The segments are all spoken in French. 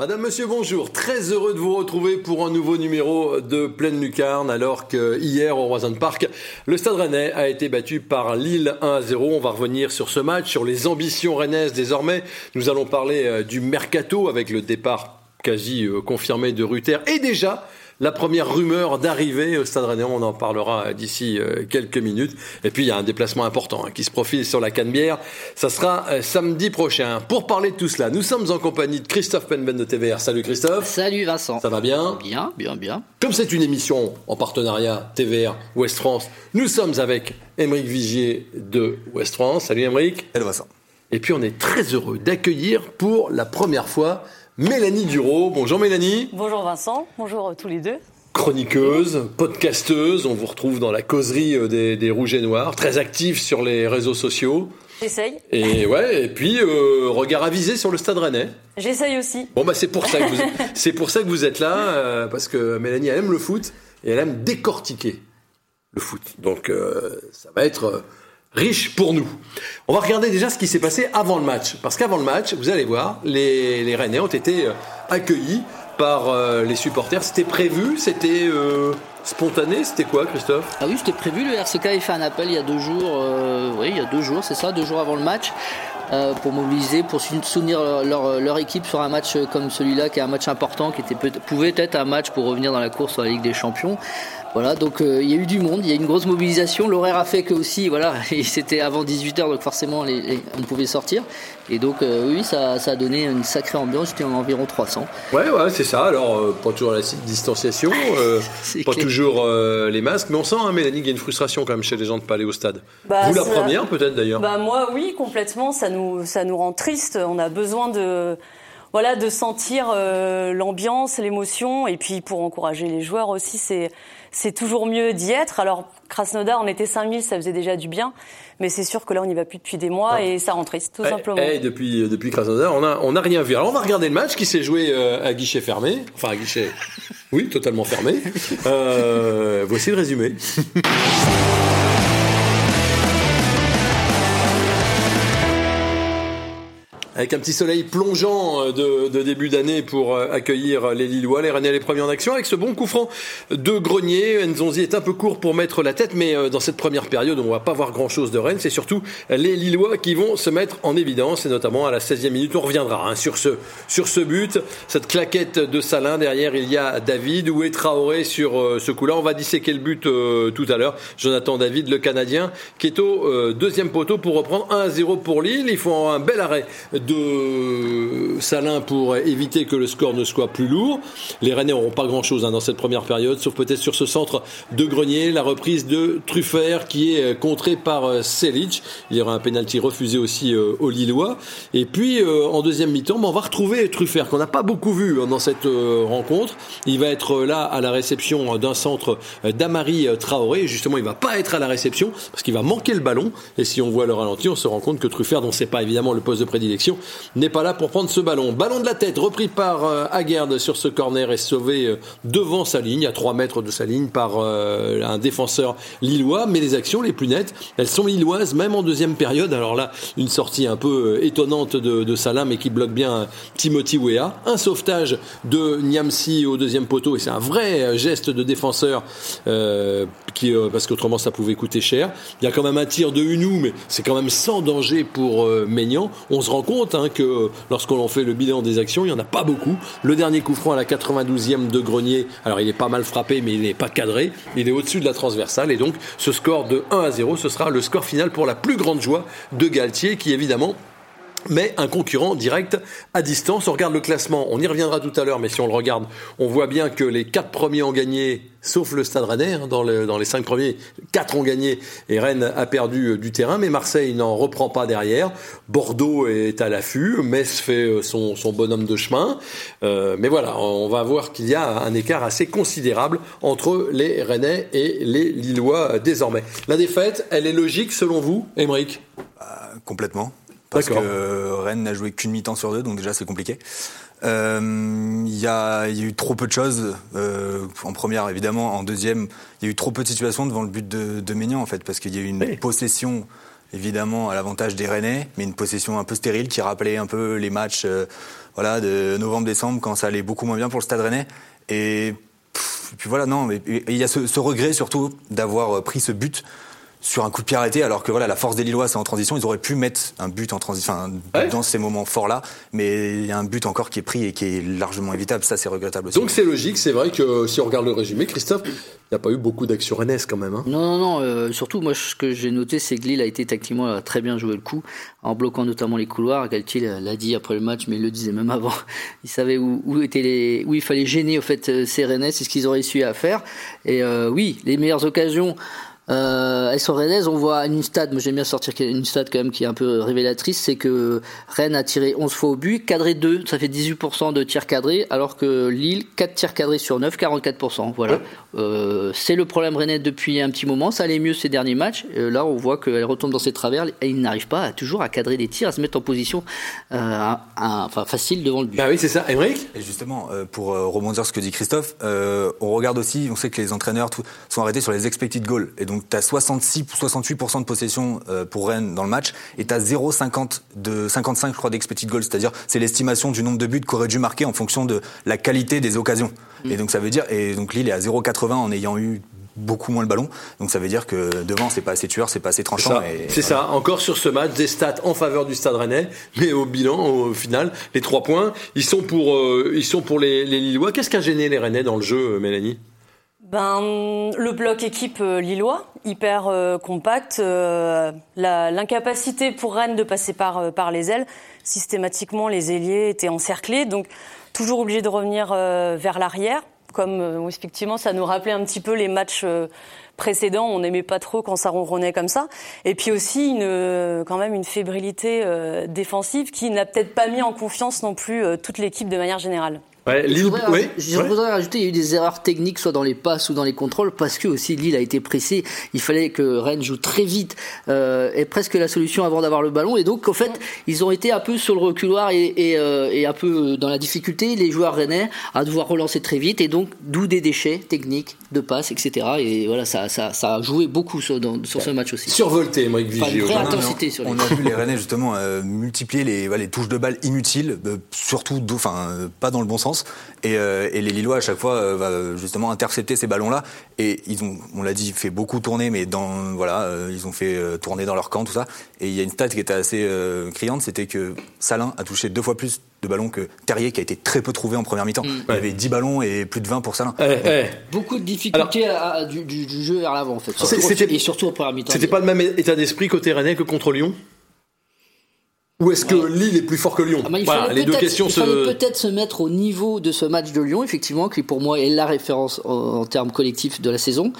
Madame, Monsieur, bonjour. Très heureux de vous retrouver pour un nouveau numéro de Pleine Lucarne, alors que hier au Roison Park, le Stade Rennais a été battu par Lille 1 à 0. On va revenir sur ce match, sur les ambitions rennaises désormais. Nous allons parler euh, du mercato avec le départ quasi euh, confirmé de Ruther et déjà la première rumeur d'arrivée au Stade Rennais. On en parlera d'ici euh, quelques minutes. Et puis il y a un déplacement important hein, qui se profile sur la Canebière. Ça sera euh, samedi prochain. Pour parler de tout cela, nous sommes en compagnie de Christophe Penben de TVR. Salut Christophe. Salut Vincent. Ça va bien? Bien, bien, bien. Comme c'est une émission en partenariat TVR Ouest France, nous sommes avec Émeric Vigier de Ouest France. Salut Émeric. Hello Vincent. Et puis on est très heureux d'accueillir pour la première fois Mélanie Duro. Bonjour Mélanie. Bonjour Vincent, bonjour tous les deux. Chroniqueuse, podcasteuse, on vous retrouve dans la causerie euh, des, des Rouges et Noirs, très active sur les réseaux sociaux. J'essaye. Et ouais, et puis euh, regard avisé sur le Stade Rennais. J'essaye aussi. Bon bah c'est pour ça que vous, c'est pour ça que vous êtes là, euh, parce que Mélanie elle aime le foot et elle aime décortiquer le foot. Donc euh, ça va être riche pour nous. On va regarder déjà ce qui s'est passé avant le match, parce qu'avant le match, vous allez voir, les, les Rennais ont été euh, accueillis par euh, les supporters. C'était prévu, c'était euh, spontané, c'était quoi, Christophe? Ah oui, c'était prévu. Le RCK a fait un appel il y a deux jours. euh, oui, il y a deux jours, c'est ça, deux jours avant le match. euh, pour mobiliser, pour sou- soutenir leur, leur- leur équipe sur un match comme celui-là, qui est un match important, qui était peut pouvait être un match pour revenir dans la course sur la Ligue des Champions. Voilà, donc euh, il y a eu du monde, il y a eu une grosse mobilisation. L'horaire a fait que aussi, voilà, c'était avant 18h, donc forcément les, les- on pouvait sortir. Et donc euh, oui, ça, ça a donné une sacrée ambiance. C'était environ 300. Ouais, ouais, c'est ça. Alors, euh, pas toujours la distanciation, euh, pas clair. toujours euh, les masques, mais on sent, hein, Mélanie, qu'il y a une frustration quand même chez les gens de pas aller au stade. Bah, Vous la première, peut-être d'ailleurs. Bah moi oui, complètement. Ça nous ça nous rend triste. On a besoin de voilà de sentir euh, l'ambiance, l'émotion, et puis pour encourager les joueurs aussi, c'est c'est toujours mieux d'y être. Alors Krasnodar, on était 5000, ça faisait déjà du bien, mais c'est sûr que là on n'y va plus depuis des mois Ah. et ça rend triste, tout Eh, simplement. eh, depuis depuis Krasnodar, on a on a rien vu. Alors on va regarder le match qui s'est joué euh, à guichet fermé, enfin à guichet, oui, totalement fermé. Euh, voici le résumé. Avec un petit soleil plongeant euh, de, début d'année pour euh, accueillir les Lillois, les Rennais les premiers en action, avec ce bon coup franc de Grenier. Nzonzi est un peu court pour mettre la tête, mais euh, dans cette première période, on va pas voir grand-chose de Rennes. C'est surtout les Lillois qui vont se mettre en évidence, et notamment à la 16e minute. On reviendra hein, sur ce sur ce but, cette claquette de Salin. Derrière, il y a David. Est Traoré sur euh, ce coup-là On va disséquer le but euh, tout à l'heure. Jonathan David, le Canadien, qui est au euh, deuxième poteau pour reprendre 1-0 pour Lille. Il faut un bel arrêt Salin pour éviter que le score ne soit plus lourd. Les Rennais n'auront pas grand-chose hein, dans cette première période, sauf peut-être sur ce centre de Grenier, la reprise de Truffert qui est euh, contrée par euh, Selic. Il y aura un penalty refusé aussi euh, aux Lillois. Et puis en deuxième mi-temps, ben, on va retrouver Truffert qu'on n'a pas beaucoup vu hein, dans cette rencontre. Il va être là à la réception d'un centre d'Amari Traoré. Justement, il va pas être à la réception parce qu'il va manquer le ballon. Et si on voit le ralenti, on se rend compte que Truffert, dont c'est pas évidemment le poste de prédilection, n'est pas là pour prendre ce ballon. Ballon de la tête, repris par euh, Aguerd sur ce corner et sauvé euh, devant sa ligne, à 3 mètres de sa ligne, par euh, un défenseur lillois. Mais les actions les plus nettes, elles sont lilloises, même en deuxième période. Alors là, une sortie un peu étonnante de, de Salah, mais qui bloque bien Timothy Weah. Un sauvetage de Niamsi au deuxième poteau, et c'est un vrai geste de défenseur, qui, parce qu'autrement ça pouvait coûter cher. Il y a quand même un tir de Hunou, mais c'est quand même sans danger pour euh, Maignan. On se rend compte que euh, lorsqu'on en fait le bilan des actions, il n'y en a pas beaucoup. Le dernier coup franc à la 92e de Grenier, alors il est pas mal frappé, mais il n'est pas cadré. Il est au-dessus de la transversale, et donc ce score de 1 à 0, ce sera le score final pour la plus grande joie de Galtier, qui évidemment mais un concurrent direct à distance. On regarde le classement, on y reviendra tout à l'heure, mais si on le regarde, on voit bien que les quatre premiers ont gagné, sauf le Stade Rennais, hein, dans, les cinq premiers, quatre ont gagné et Rennes a perdu euh, du terrain, mais Marseille n'en reprend pas derrière. Bordeaux est à l'affût, Metz fait euh, son, bonhomme de chemin, euh, mais voilà, on va voir qu'il y a un écart assez considérable entre les Rennais et les Lillois désormais. La défaite, elle est logique selon vous, Émeric? Complètement parce que Rennes n'a joué qu'une mi-temps sur deux, donc déjà c'est compliqué. Euh, il y, a, y, a, eu trop peu de choses. Euh, en première évidemment, en deuxième il y a eu trop peu de situations devant le but de, de Ménian en fait parce qu'il y a eu une possession évidemment à l'avantage des Rennais, mais une possession un peu stérile qui rappelait un peu les matchs euh, voilà de novembre-décembre quand ça allait beaucoup moins bien pour le Stade Rennais. Et, puis voilà non mais il y a ce, ce regret surtout d'avoir pris ce but sur un coup de pied arrêté, alors que voilà, la force des Lillois, c'est en transition. Ils auraient pu mettre un but en transition, enfin, dans ces moments forts-là, mais il y a un but encore qui est pris et qui est largement évitable. Ça, c'est regrettable aussi. Donc c'est logique, c'est vrai que si on regarde le résumé, Christophe, il n'y a pas eu beaucoup d'actions rennes quand même. Hein. Non, non, non. Euh, surtout, moi, ce que j'ai noté, c'est que Lille a été tactiquement a très bien joué le coup, en bloquant notamment les couloirs. Galtier l'a dit après le match, mais il le disait même avant. Il savait où, où étaient les, où il fallait gêner au fait euh, ces Rennais, c'est ce qu'ils auraient su à faire. Et euh, oui, les meilleures occasions. Euh, elles sont. On voit une stade, moi j'aime bien sortir une stade quand même qui est un peu révélatrice, c'est que Rennes a tiré 11 fois au but, cadré 2, ça fait 18% de tirs cadrés, alors que Lille, 4 tirs cadrés sur 9, 44%. Voilà. Euh, c'est le problème rennais depuis un petit moment, ça allait mieux ces derniers matchs. Euh, là, on voit qu'elle retombe dans ses travers et il n'arrive pas à, toujours à cadrer des tirs, à se mettre en position euh, enfin, facile devant le but. Ah oui, c'est ça. Émeric? Et justement, euh, pour rebondir sur ce que dit Christophe, on regarde aussi, on sait que les entraîneurs tout, sont arrêtés sur les expected goals. Et donc, tu as 66 68% de possession euh, pour Rennes dans le match et tu as 0,50 de 55 je crois d'expected goal, c'est-à-dire c'est l'estimation du nombre de buts qu'aurait dû marquer en fonction de la qualité des occasions. Et donc ça veut dire et donc Lille est à 0,80 en ayant eu beaucoup moins le ballon. Donc ça veut dire que devant, c'est pas assez tueur, c'est pas assez tranchant. C'est ça. Encore sur ce match, des stats en faveur du Stade Rennais, mais au bilan, au final, les trois points, ils sont pour, euh, ils sont pour les, les Lillois. Qu'est-ce qui a gêné les Rennais dans le jeu, Mélanie? Ben, le bloc équipe euh, lillois, hyper euh, compact, euh, l'incapacité pour Rennes de passer par, les ailes. Systématiquement, les ailiers étaient encerclés, donc toujours obligés de revenir vers l'arrière. Comme effectivement, ça nous rappelait un petit peu les matchs précédents. On n'aimait pas trop quand ça ronronnait comme ça. Et puis aussi, une, quand même, une fébrilité défensive qui n'a peut-être pas mis en confiance non plus toute l'équipe de manière générale. Ouais, Lille, je voudrais, rajouter, il y a eu des erreurs techniques, soit dans les passes ou dans les contrôles, parce que aussi Lille a été pressé. Il fallait que Rennes joue très vite, euh, et presque la solution avant d'avoir le ballon. Et donc, en fait, ils ont été un peu sur le reculoir et, et, euh, et un peu dans la difficulté, les joueurs rennais, à devoir relancer très vite, et donc, d'où des déchets techniques, de passes, etc. Et voilà, ça, ça, ça a joué beaucoup sur, dans, sur ce match aussi. Survolté, Mike Vigier. Enfin, intensité sur les On a vu les Rennais, justement, euh, multiplier les, les touches de balles inutiles, euh, surtout, enfin, pas dans le bon sens euh, et, les Lillois, à chaque fois, euh, va justement intercepter ces ballons-là. Et ils ont, on l'a dit, fait beaucoup tourner, mais dans, voilà, euh, ils ont fait tourner dans leur camp, tout ça. Et il y a une stat qui était assez criante, c'était que Salin a touché deux fois plus de ballons que Terrier, qui a été très peu trouvé en première mi-temps. Mm. Il y avait 10 ballons et plus de 20 pour Salin. Eh, eh. Beaucoup de difficultés du, jeu vers l'avant, en fait. et surtout en première mi-temps. C'était pas le même état d'esprit côté Rennais que contre Lyon? Ou est-ce que Lille est plus fort que Lyon ah, Les deux questions il fallait peut-être se mettre au niveau de ce match de Lyon, effectivement, qui pour moi est la référence en, termes collectifs de la saison.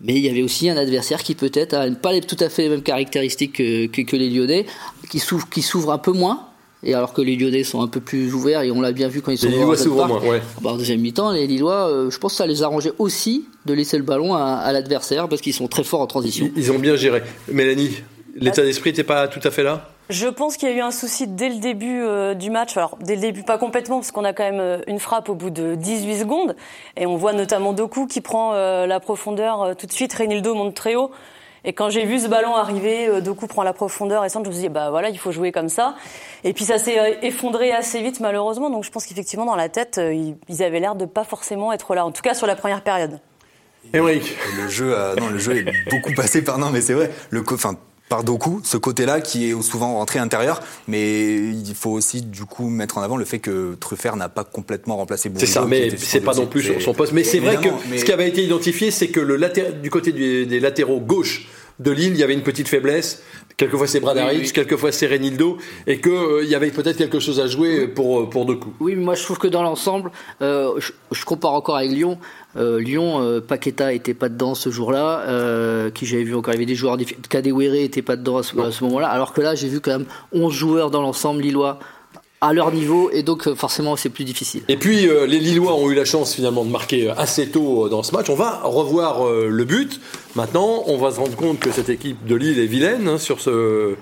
Mais il y avait aussi un adversaire qui peut-être n'a pas tout à fait les mêmes caractéristiques que, que, les Lyonnais, qui s'ouvre, qui s'ouvre un peu moins. Et alors que les Lyonnais sont un peu plus ouverts, et on l'a bien vu quand ils sont les Lillois s'ouvrent moins, ouais. Bah, en deuxième mi-temps, les Lillois, euh, je pense que ça les arrangeait aussi de laisser le ballon à, à l'adversaire parce qu'ils sont très forts en transition. Ils, ils ont bien géré. Mélanie, l'état d'esprit n'était pas tout à fait là? Je pense qu'il y a eu un souci dès le début euh, du match. Alors, dès le début, pas complètement, parce qu'on a quand même euh, une frappe au bout de 18 secondes. Et on voit notamment Doku qui prend euh, la profondeur tout de suite. Reynildo monte très haut. Et quand j'ai vu ce ballon arriver, Doku prend la profondeur et ça, je me suis dit, bah voilà, il faut jouer comme ça. Et puis ça s'est effondré assez vite, malheureusement. Donc je pense qu'effectivement, dans la tête, ils avaient l'air de pas forcément être là. En tout cas, sur la première période. Et Le jeu, non, le jeu est beaucoup passé par non, mais c'est vrai. Le, enfin, par Doku, ce côté-là qui est souvent rentré intérieur, mais il faut aussi du coup mettre en avant le fait que Truffert n'a pas complètement remplacé C'est ça, mais c'est pas non plus son poste. Mais c'est vrai que ce qui avait été identifié, c'est que le du côté des latéraux gauche de Lille, il y avait une petite faiblesse. Quelquefois c'est Bradaric, quelquefois c'est Renildo, et qu'il euh, y avait peut-être quelque chose à jouer pour, euh, pour deux coups. Oui, mais moi je trouve que dans l'ensemble, euh, je, compare encore avec Lyon. Lyon, Paqueta était pas dedans ce jour-là, qui j'avais vu encore, il y avait des joueurs, Kadewere était pas dedans à ce, moment-là, alors que là j'ai vu quand même 11 joueurs dans l'ensemble lillois à leur niveau et donc euh, forcément c'est plus difficile. Et puis euh, les Lillois ont eu la chance finalement de marquer euh, assez tôt dans ce match. On va revoir le but. Maintenant, on va se rendre compte que cette équipe de Lille est vilaine hein, sur ce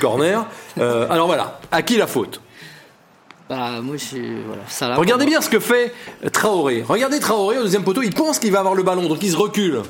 corner. alors voilà, à qui la faute? Bah, moi, voilà, Regardez bien ce que fait Traoré. Regardez Traoré au deuxième poteau, il pense qu'il va avoir le ballon, donc il se recule.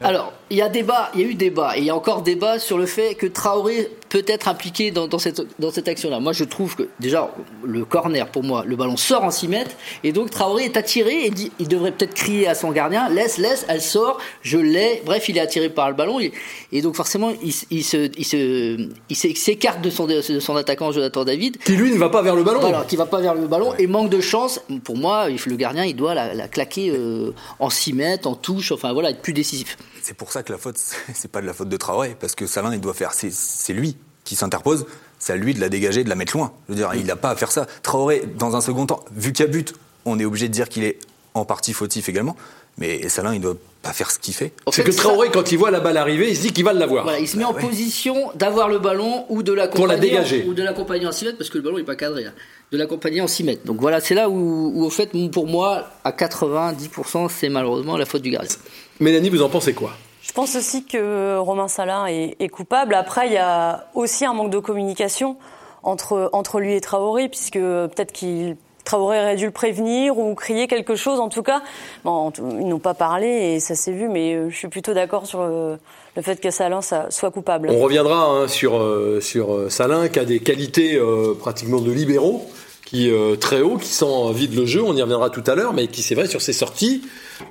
Alors, il y a débat, il y a eu débat, et il y a encore débat sur le fait que Traoré peut être impliqué dans, dans cette, dans cette action-là. Moi, je trouve que déjà, le corner, pour moi, le ballon sort en 6 mètres, et donc Traoré est attiré et dit, il devrait peut-être crier à son gardien, laisse, laisse, elle sort, je l'ai. Bref, il est attiré par le ballon, et, donc forcément, il, il se, il se, il s'écarte de son, de son attaquant Jonathan David. Qui lui ne va pas vers le ballon. Voilà, qui va pas vers le ballon, et manque de chance. Pour moi, le gardien, il doit la, claquer euh, en 6 mètres, en touche, enfin voilà, être plus décisif. C'est pour ça que la faute, c'est pas de la faute de Traoré, parce que Salin, il doit faire, c'est lui qui s'interpose, c'est à lui de la dégager, de la mettre loin. Je veux dire, il n'a pas à faire ça. Traoré, dans un second temps, vu qu'il y a but, on est obligé de dire qu'il est en partie fautif également. Mais Salin, il ne doit pas faire ce qu'il fait. C'est que Traoré, quand il voit la balle arriver, il se dit qu'il va l'avoir. Voilà, il se met en position d'avoir le ballon ou de l'accompagner. Pour la dégager. Ou de l'accompagner en 6 mètres, parce que le ballon n'est pas cadré. Hein. De l'accompagner en 6 mètres. Donc voilà, c'est là où, où, au fait, pour moi, à 90%, c'est malheureusement la faute du gardien. Mélanie, vous en pensez quoi? Je pense aussi que Romain Salin est, coupable. Après, il y a aussi un manque de communication entre, entre lui et Traoré, puisque peut-être qu'il Traoré aurait dû le prévenir ou crier quelque chose. En tout cas, bon, ils n'ont pas parlé et ça s'est vu, mais euh, je suis plutôt d'accord sur le, fait que Salin soit coupable. On reviendra hein, sur, euh, sur euh, Salin, qui a des qualités pratiquement de libéraux qui euh, très haut, qui sent vide le jeu. On y reviendra tout à l'heure, mais qui c'est vrai sur ses sorties.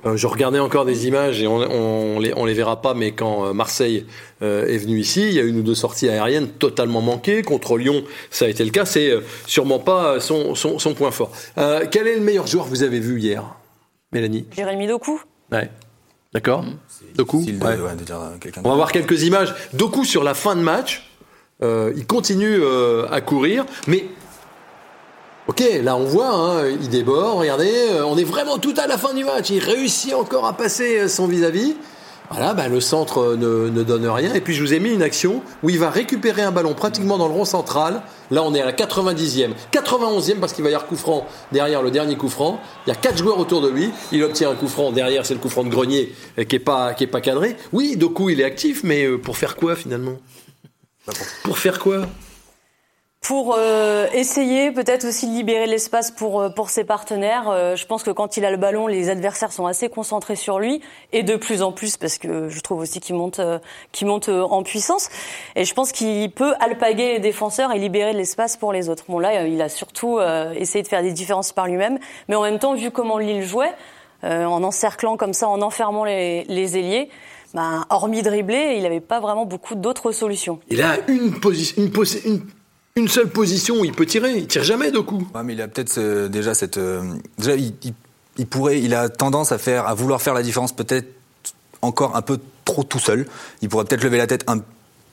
Euh, je regardais encore des images et on, on, les on les verra pas, mais quand euh, Marseille est venu ici, il y a une ou deux sorties aériennes totalement manquées. Contre Lyon, ça a été le cas. C'est sûrement pas son, son, son, point fort. quel est le meilleur joueur que vous avez vu hier, Mélanie? Jérémy Doku? Ouais. D'accord. Doku? on va voir quelques images. Doku sur la fin de match. il continue à courir, mais Ok, là on voit, hein, il déborde, regardez, euh, on est vraiment tout à la fin du match, il réussit encore à passer euh, son vis-à-vis. Voilà, bah, le centre ne, ne, donne rien. Et puis je vous ai mis une action où il va récupérer un ballon pratiquement dans le rond central. Là, on est à la 90e, 91e parce qu'il va y avoir coup franc derrière le dernier coup franc. Il y a quatre joueurs autour de lui. Il obtient un coup franc derrière, c'est le coup franc de Grenier euh, qui est pas qui est pas cadré. Oui, Doku il est actif, mais pour faire quoi finalement? Pour faire quoi? Pour euh, essayer peut-être aussi de libérer l'espace pour euh, pour ses partenaires. Euh, je pense que quand il a le ballon, les adversaires sont assez concentrés sur lui et de plus en plus parce que je trouve aussi qu'il monte qu'il monte en puissance et je pense qu'il peut alpaguer les défenseurs et libérer de l'espace pour les autres. Bon là, il a surtout essayé de faire des différences par lui-même, mais en même temps vu comment Lille jouait en encerclant comme ça, en enfermant les, les ailiers. Ben, hormis dribbler, il n'avait pas vraiment beaucoup d'autres solutions. Il a une une, une une seule position où il peut tirer. Il tire jamais de coup. mais il a peut-être euh, déjà cette. Euh, déjà, il, pourrait, il a tendance à faire, à vouloir faire la différence peut-être encore un peu trop tout seul. Il pourrait peut-être lever la tête un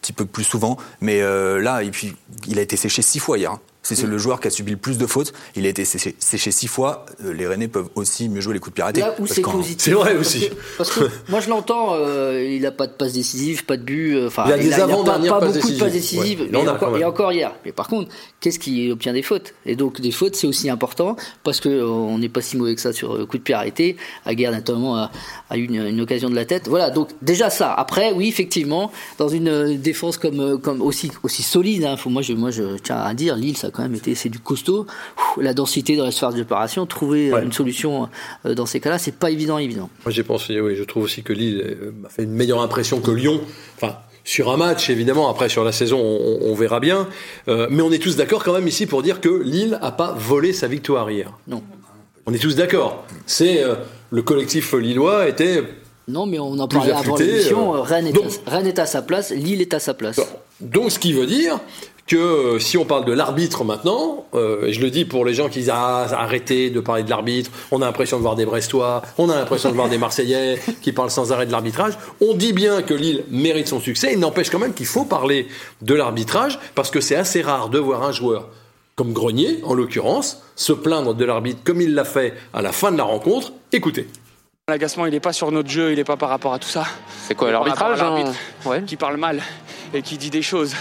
petit peu plus souvent, mais euh, là, et puis, il a été séché six fois hier. Hein. C'est le joueur qui a subi le plus de fautes. Il a été séché, six fois. Euh, les Rennais peuvent aussi mieux jouer les coups de piraterie. Là où c'est positif. C'est vrai aussi. Parce que, moi je l'entends, euh, il n'a pas de passe décisive, pas de but. Euh, enfin, il a des avant pas, pas beaucoup de passes décisives. et, encore, et, encore, hier. Mais par contre, qu'est-ce qui obtient des fautes Et donc des fautes, c'est aussi important parce que on n'est pas si mauvais que ça sur le coup de pied arrêté. Aguerre notamment a, a eu une, occasion de la tête. Voilà. Donc déjà ça. Après, oui, effectivement, dans une défense comme comme aussi aussi solide. Hein, faut, moi je moi je tiens à dire, Lille ça quand même été, c'est du costaud. La densité dans l'espace d'opération, trouver une solution euh, dans ces cas-là, c'est pas évident, évident. Moi, j'ai pensé, oui, je trouve aussi que Lille euh, m'a fait une meilleure impression que Lyon. Enfin, sur un match, évidemment, après sur la saison, on, verra bien. Euh, mais on est tous d'accord quand même ici pour dire que Lille a pas volé sa victoire hier. Non. On est tous d'accord. C'est le collectif lillois était non, mais on en parlait avant l'émission. Rennes, Rennes, est à sa place, Lille est à sa place. Donc, ce qui veut dire que euh, si on parle de l'arbitre maintenant, euh, et je le dis pour les gens qui disent ah, arrêtez de parler de l'arbitre, on a l'impression de voir des Brestois, on a l'impression de voir des Marseillais qui parlent sans arrêt de l'arbitrage. On dit bien que Lille mérite son succès, il n'empêche quand même qu'il faut parler de l'arbitrage parce que c'est assez rare de voir un joueur comme Grenier, en l'occurrence, se plaindre de l'arbitre comme il l'a fait à la fin de la rencontre. Écoutez. L'agacement, il n'est pas sur notre jeu, il n'est pas par rapport à tout ça. C'est quoi l'arbitrage hein Qui parle mal et qui dit des choses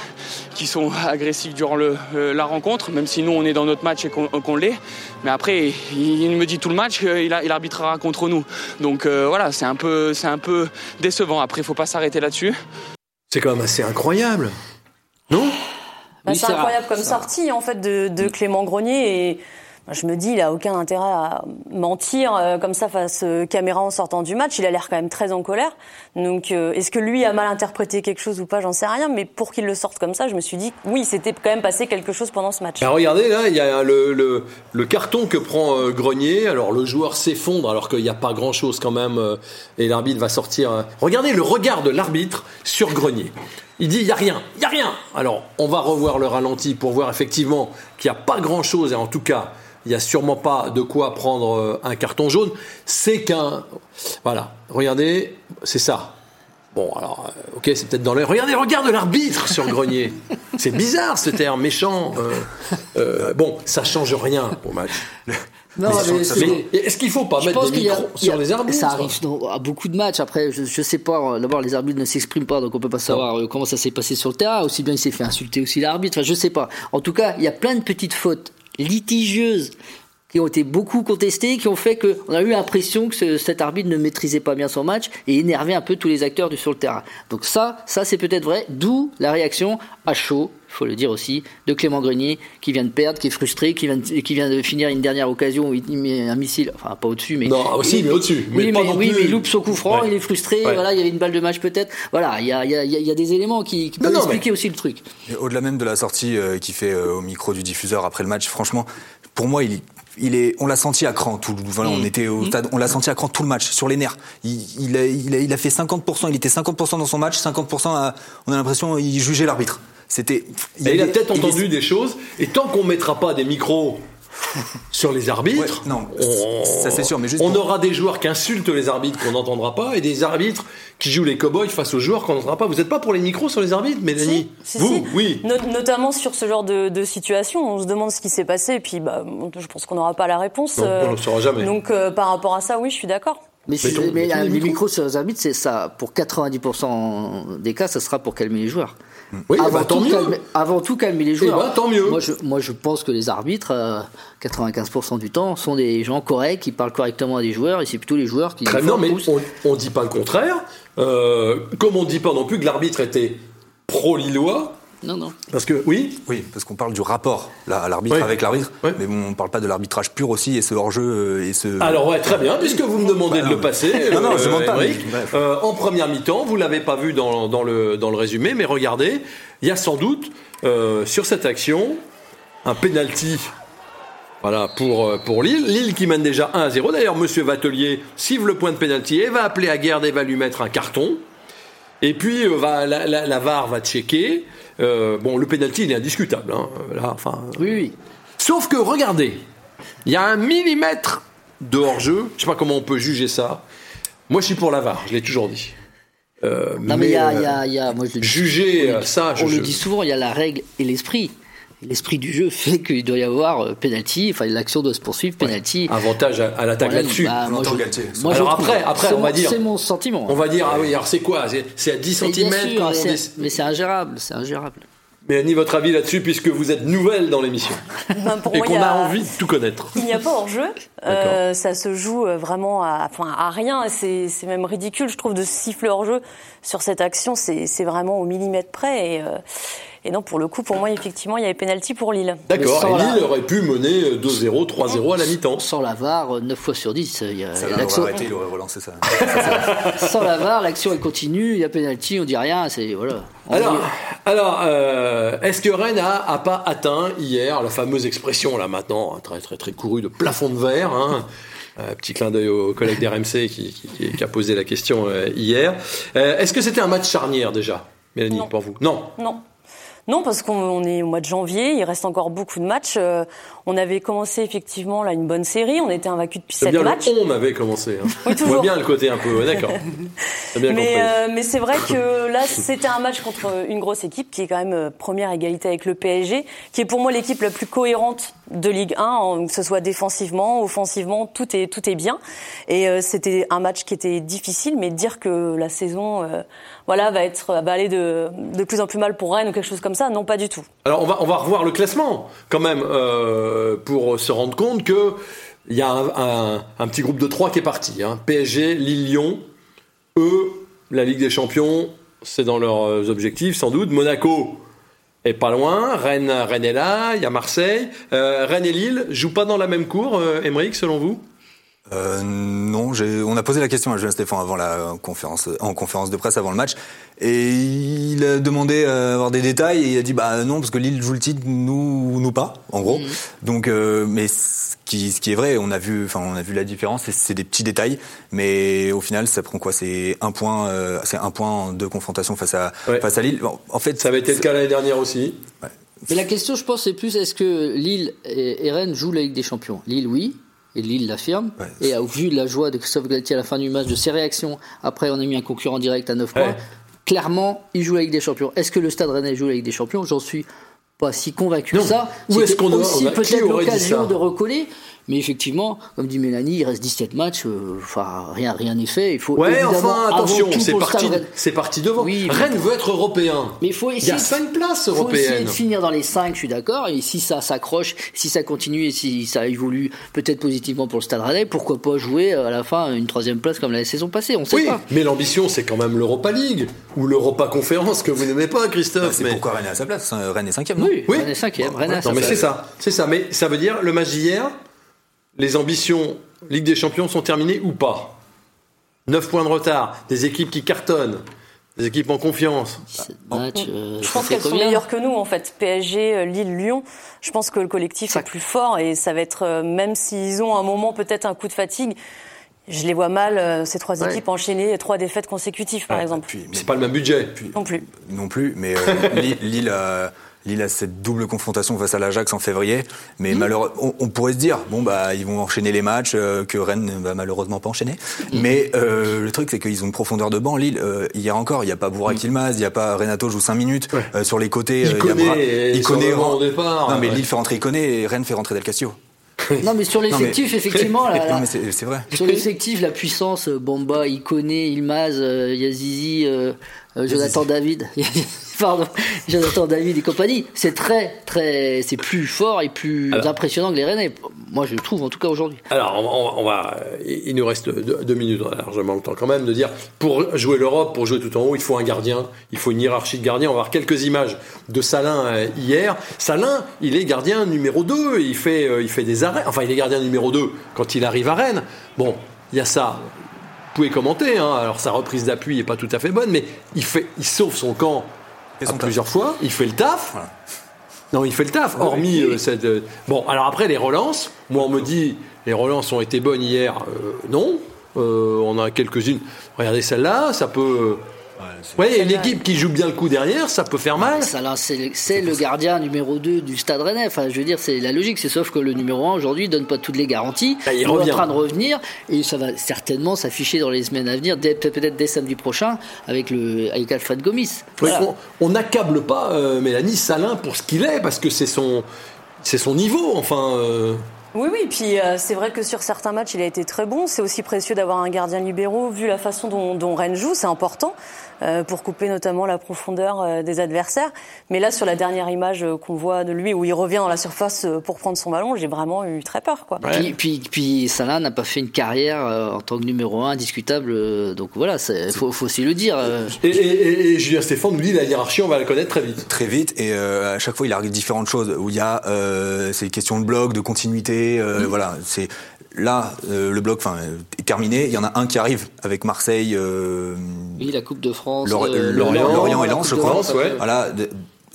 qui sont agressives durant le, euh, la rencontre, même si nous on est dans notre match et qu'on l'est. Mais après, il, me dit tout le match qu'il il arbitrera contre nous. Donc euh, voilà, c'est un, peu, un peu décevant. Après, il faut pas s'arrêter là-dessus. C'est quand même assez incroyable, non? Bah, C'est incroyable comme sortie en fait de, de Clément Grenier et je me dis, il a aucun intérêt à mentir euh, comme ça face aux caméras en sortant du match. Il a l'air quand même très en colère. Donc, euh, est-ce que lui a mal interprété quelque chose ou pas J'en sais rien. Mais pour qu'il le sorte comme ça, je me suis dit, oui, c'était quand même passé quelque chose pendant ce match. regardez là, il y a le, le, carton que prend euh, Grenier. Alors le joueur s'effondre alors qu'il n'y a pas grand-chose quand même. et l'arbitre va sortir. Regardez le regard de l'arbitre sur Grenier. Il dit il y a rien, il y a rien. Alors on va revoir le ralenti pour voir effectivement qu'il n'y a pas grand-chose et en tout cas il n'y a sûrement pas de quoi prendre euh, un carton jaune. C'est qu'un... Voilà, regardez, c'est ça. Bon, alors, euh, ok, c'est peut-être dans l'air. Regardez, regarde l'arbitre sur Grenier. c'est bizarre ce terme, méchant. Euh, bon, ça change rien au match. Non, mais, est-ce qu'il faut pas mettre des micros sur les arbitres Ça arrive à beaucoup de matchs. Après, je, je sais pas. D'abord, les arbitres ne s'expriment pas, donc on peut pas savoir comment ça s'est passé sur le terrain. Aussi bien, il s'est fait insulter aussi l'arbitre. Enfin, je sais pas. En tout cas, il y a plein de petites fautes litigieuses qui ont été beaucoup contestées, qui ont fait qu'on a eu l'impression que cet arbitre ne maîtrisait pas bien son match et énervait un peu tous les acteurs du, sur le terrain. Donc ça, ça c'est peut-être vrai, d'où la réaction à chaud, il faut le dire aussi, de Clément Grenier, qui vient de perdre, qui est frustré, qui vient de, qui vient de finir une dernière occasion où il met un missile, enfin pas au-dessus, mais... Non, aussi, mais au-dessus. Oui, mais, oui, mais il loupe son coup franc, il est frustré, voilà, il y avait une balle de match peut-être. Voilà, il y a, il y, a, il y a des éléments qui, qui peuvent expliquer aussi le truc. Au-delà même de la sortie euh, qu'il fait euh, au micro du diffuseur après le match, franchement, pour moi, il, il est, on l'a senti à cran. Tout, voilà, on mm. était au mm. stade, on l'a senti à cran tout le match, sur les nerfs. Il, il, a, il, a, il a fait 50%, il était 50% dans son match, 50%, à, on a l'impression il jugeait l'arbitre. C'était. Il, il a peut-être entendu des choses, et tant qu'on mettra pas des micros sur les arbitres. non, on, ça c'est sûr, mais juste on aura des joueurs qui insultent les arbitres qu'on n'entendra pas et des arbitres qui jouent les cow-boys face aux joueurs qu'on n'entendra pas. Vous n'êtes pas pour les micros sur les arbitres, Mélanie Vous, oui. notamment sur ce genre de, situation, on se demande ce qui s'est passé et puis bah, je pense qu'on n'aura pas la réponse. on ne le saura jamais. Donc euh, par rapport à ça, oui, je suis d'accord. Mais, mais, les micros sur les arbitres, c'est ça. Pour 90% des cas, ça sera pour calmer les joueurs. Oui, avant, bah, tout calmer, avant tout calmer les joueurs. Ben, tant mieux. Moi je, moi, je pense que les arbitres, 95% euh, du temps, sont des gens corrects qui parlent correctement à des joueurs et c'est plutôt les joueurs qui. Très bien, mais on ne dit pas le contraire. Euh, comme on ne dit pas non plus que l'arbitre était pro-lillois. Non, non. Parce que, oui Oui, parce qu'on parle du rapport là, à l'arbitre avec l'arbitre, mais bon, on ne parle pas de l'arbitrage pur aussi et ce hors-jeu euh, et ce. Alors, ouais, très bien, puisque vous me demandez de le passer. non, non, je demande pas. Euh, en première mi-temps, vous l'avez pas vu dans, dans, le, dans le résumé, mais regardez, il y a sans doute euh, sur cette action un penalty. Voilà, pour, pour Lille. Lille qui mène déjà 1 à 0. D'ailleurs, Monsieur Vatelier siffle le point de pénalty et va appeler à Guerre et va lui mettre un carton. Et puis, va, la, la, la, VAR va checker. Euh, bon, le penalty, il est indiscutable. Hein, là, enfin, oui, oui. Sauf que, regardez, il y a un millimètre de hors-jeu. Je sais pas comment on peut juger ça. Moi, je suis pour la VAR, je l'ai toujours dit. Euh, non, mais il y a, y a, moi, je juger ça, on le dit souvent, il y a la règle et l'esprit l'esprit du jeu fait qu'il doit y avoir euh, penalty, enfin l'action doit se poursuivre, penalty. Avantage à, l'attaque là-dessus. Bah, alors après, après on va dire. C'est mon sentiment. On va dire, ah oui, alors c'est quoi? C'est à 10 cm Mais c'est ingérable, c'est ingérable. Mélanie, votre avis là-dessus, puisque vous êtes nouvelle dans l'émission ben, et qu'on a... envie de tout connaître. Il n'y a pas hors-jeu. Euh, ça se joue euh, vraiment à, enfin, à rien. C'est même ridicule, je trouve, de siffler hors-jeu sur cette action. C'est vraiment au millimètre près. Et, euh, et non, pour le coup, pour moi, effectivement, il y avait pénalty pour Lille. D'accord, et Lille aurait pu mener 2-0, 3-0 à la mi-temps. Sans la VAR, 9 fois sur 10, il y a l'action. il aurait relancé ça. Sans la VAR, l'action elle continue, il y a pénalty, on dit rien, c'est voilà. alors, alors euh, est-ce que Rennes a, a, pas atteint hier la fameuse expression là maintenant très très très courue de plafond de verre hein euh, petit clin d'œil au collègue d'RMC qui, qui, qui, a posé la question euh, hier. Est-ce que c'était un match charnière déjà, Mélanie, pour vous? Non. Non. Non, parce qu'on est au mois de janvier, il reste encore beaucoup de matchs. Euh, on avait commencé effectivement là une bonne série, on était invaincu depuis sept matchs. on avait commencé. Hein. Oui, toujours. On voit bien le côté un peu, d'accord. mais euh, mais c'est vrai que là c'était un match contre une grosse équipe qui est quand même euh, première égalité avec le PSG, qui est pour moi l'équipe la plus cohérente de Ligue 1, que ce soit défensivement, offensivement, tout est tout est bien. Et c'était un match qui était difficile, mais dire que la saison voilà, va être va aller de, de plus en plus mal pour Rennes ou quelque chose comme ça. Non, pas du tout. Alors on va on va revoir le classement quand même euh, pour se rendre compte que il y a un, petit groupe de trois qui est parti. Hein. PSG, Lille, Lyon. Eux, la Ligue des Champions, c'est dans leurs objectifs sans doute. Monaco est pas loin. Rennes, Rennes est là. Il y a Marseille. Euh, Rennes et Lille jouent pas dans la même cour. Euh, selon vous? Euh, non, on a posé la question à Julien Stéphane avant la conférence, en conférence de presse avant le match, et il a demandé à avoir des détails et il a dit bah non parce que Lille joue le titre, nous nous pas, en gros. Mhm. Donc, euh, mais ce qui, ce qui est vrai, on a vu, enfin on a vu la différence, c'est des petits détails, mais au final ça prend quoi? C'est un point, euh, c'est un point de confrontation face à face à Lille. en fait, ça avait été le cas l'année dernière aussi. Mais la question, je pense, c'est plus est-ce que Lille et Rennes jouent la Ligue des Champions? Lille, oui et Lille l'affirme. Et au vu de la joie de Christophe Galtier à la fin du match, de ses réactions, après on a mis un concurrent direct à 9 points, clairement, il joue avec des champions. Est-ce que le Stade Rennais joue avec des champions? J'en suis pas si convaincu que ça. Où est-ce qu'on aussi peut-être l'occasion de recoller mais effectivement, comme dit Mélanie, il reste 17 matchs, euh, enfin rien rien n'est fait. Il faut ouais, enfin attention, c'est parti, c'est parti devant. Rennes veut être européen. Mais il faut essayer. Il y a 5 places européennes. Il faut essayer de finir dans les 5, je suis d'accord. Et si ça s'accroche, si ça continue et si ça évolue peut-être positivement pour le Stade Rennais, pourquoi pas jouer à la fin une troisième place comme la saison passée On sait oui, Mais l'ambition, c'est quand même l'Europa League ou l'Europa Conférence que vous n'aimez pas, Christophe. c'est mais... pourquoi Rennes est à sa place. Rennes est cinquième. Oui, oui, Rennes est cinquième. Rennes non, mais c'est ça, c'est ça. Mais ça veut dire le match d'hier les ambitions Ligue des Champions sont terminées ou pas? 9 points de retard, des équipes qui cartonnent, des équipes en confiance. Euh, je pense qu'elles sont meilleures que nous en fait. PSG, euh, Lille, Lyon. Je pense que le collectif est plus fort et ça va être euh, même s'ils ont un moment peut-être un coup de fatigue. Je les vois mal ces trois équipes enchaîner trois défaites consécutives par exemple. C'est pas le même budget. non plus. Non plus, mais Lille, Lille Lille a cette double confrontation face à l'Ajax en février, mais mmh. malheureusement, on, pourrait se dire bon bah ils vont enchaîner les matchs euh, que Rennes ne va malheureusement pas enchaîner. Mmh. Mais euh, le truc c'est qu'ils ont une profondeur de banc. Lille euh, hier encore, il n'y a pas Bourak mmh. Ilmaz, il n'y a pas Renato joue 5 minutes sur les côtés. Il, connaît, il connaît au départ. Non mais Lille fait rentrer Iconé et Rennes fait rentrer Del Castillo. Non, mais sur l'effectif, effectivement, c'est vrai. Sur l'effectif, la puissance, Bomba, Iconé, Ilmaz, Yazizi, Jonathan David. Pardon, Jonathan David et compagnie, c'est très, très, c'est plus fort et plus impressionnant que les Rennais. Moi, je trouve, en tout cas aujourd'hui. Alors, on, va, il nous reste deux, minutes, largement le temps quand même, de dire, pour jouer l'Europe, pour jouer tout en haut, il faut un gardien, il faut une hiérarchie de gardiens. On va voir quelques images de Salin euh, hier. Salin, il est gardien numéro 2, il fait, euh, il fait des arrêts. Enfin, il est gardien numéro 2 quand il arrive à Rennes. Bon, il y a ça vous pouvez commenter. Hein. Alors sa reprise d'appui n'est pas tout à fait bonne, mais il, fait, il sauve son camp plusieurs fois. Il fait le taf. Non, il fait le taf. Hormis euh, cette. Euh, bon, alors après les relances. Moi, on me dit les relances ont été bonnes hier. Euh, non. on a quelques-unes. Regardez celle-là. Ça peut. Ouais, une équipe qui joue bien le coup derrière, ça peut faire mal. C'est le gardien numéro 2 du Stade Rennais. Enfin, je veux dire, c'est la logique. C'est sauf que le numéro 1 aujourd'hui donne pas toutes les garanties. Bah, il, est en train de revenir et ça va certainement s'afficher dans les semaines à venir, peut-être dès samedi prochain avec le avec Alfred Gomis. on n'accable pas euh, Mélanie Salin pour ce qu'il est parce que c'est son c'est son niveau. Enfin. Euh. Oui, oui, puis euh, c'est vrai que sur certains matchs, il a été très bon. C'est aussi précieux d'avoir un gardien libéraux, vu la façon dont, dont Rennes joue, c'est important. Euh, pour couper notamment la profondeur euh, des adversaires. Mais là, sur la dernière image euh, qu'on voit de lui, où il revient dans la surface pour prendre son ballon, j'ai vraiment eu très peur. Quoi. Puis, puis, puis, Salah n'a pas fait une carrière en tant que numéro un indiscutable. Donc voilà, il faut, faut, aussi le dire. Et, et, et, Julien Stéphane nous dit la hiérarchie, on va la connaître très vite. Très vite, et à chaque fois, il arrive différentes choses. Où il y a ces questions de bloc, de continuité. Voilà, c'est là, euh, le bloc est terminé. Il y en a un qui arrive avec Marseille. Euh, oui, la Coupe de France. Euh, Lorient, et Lens, je crois. Voilà,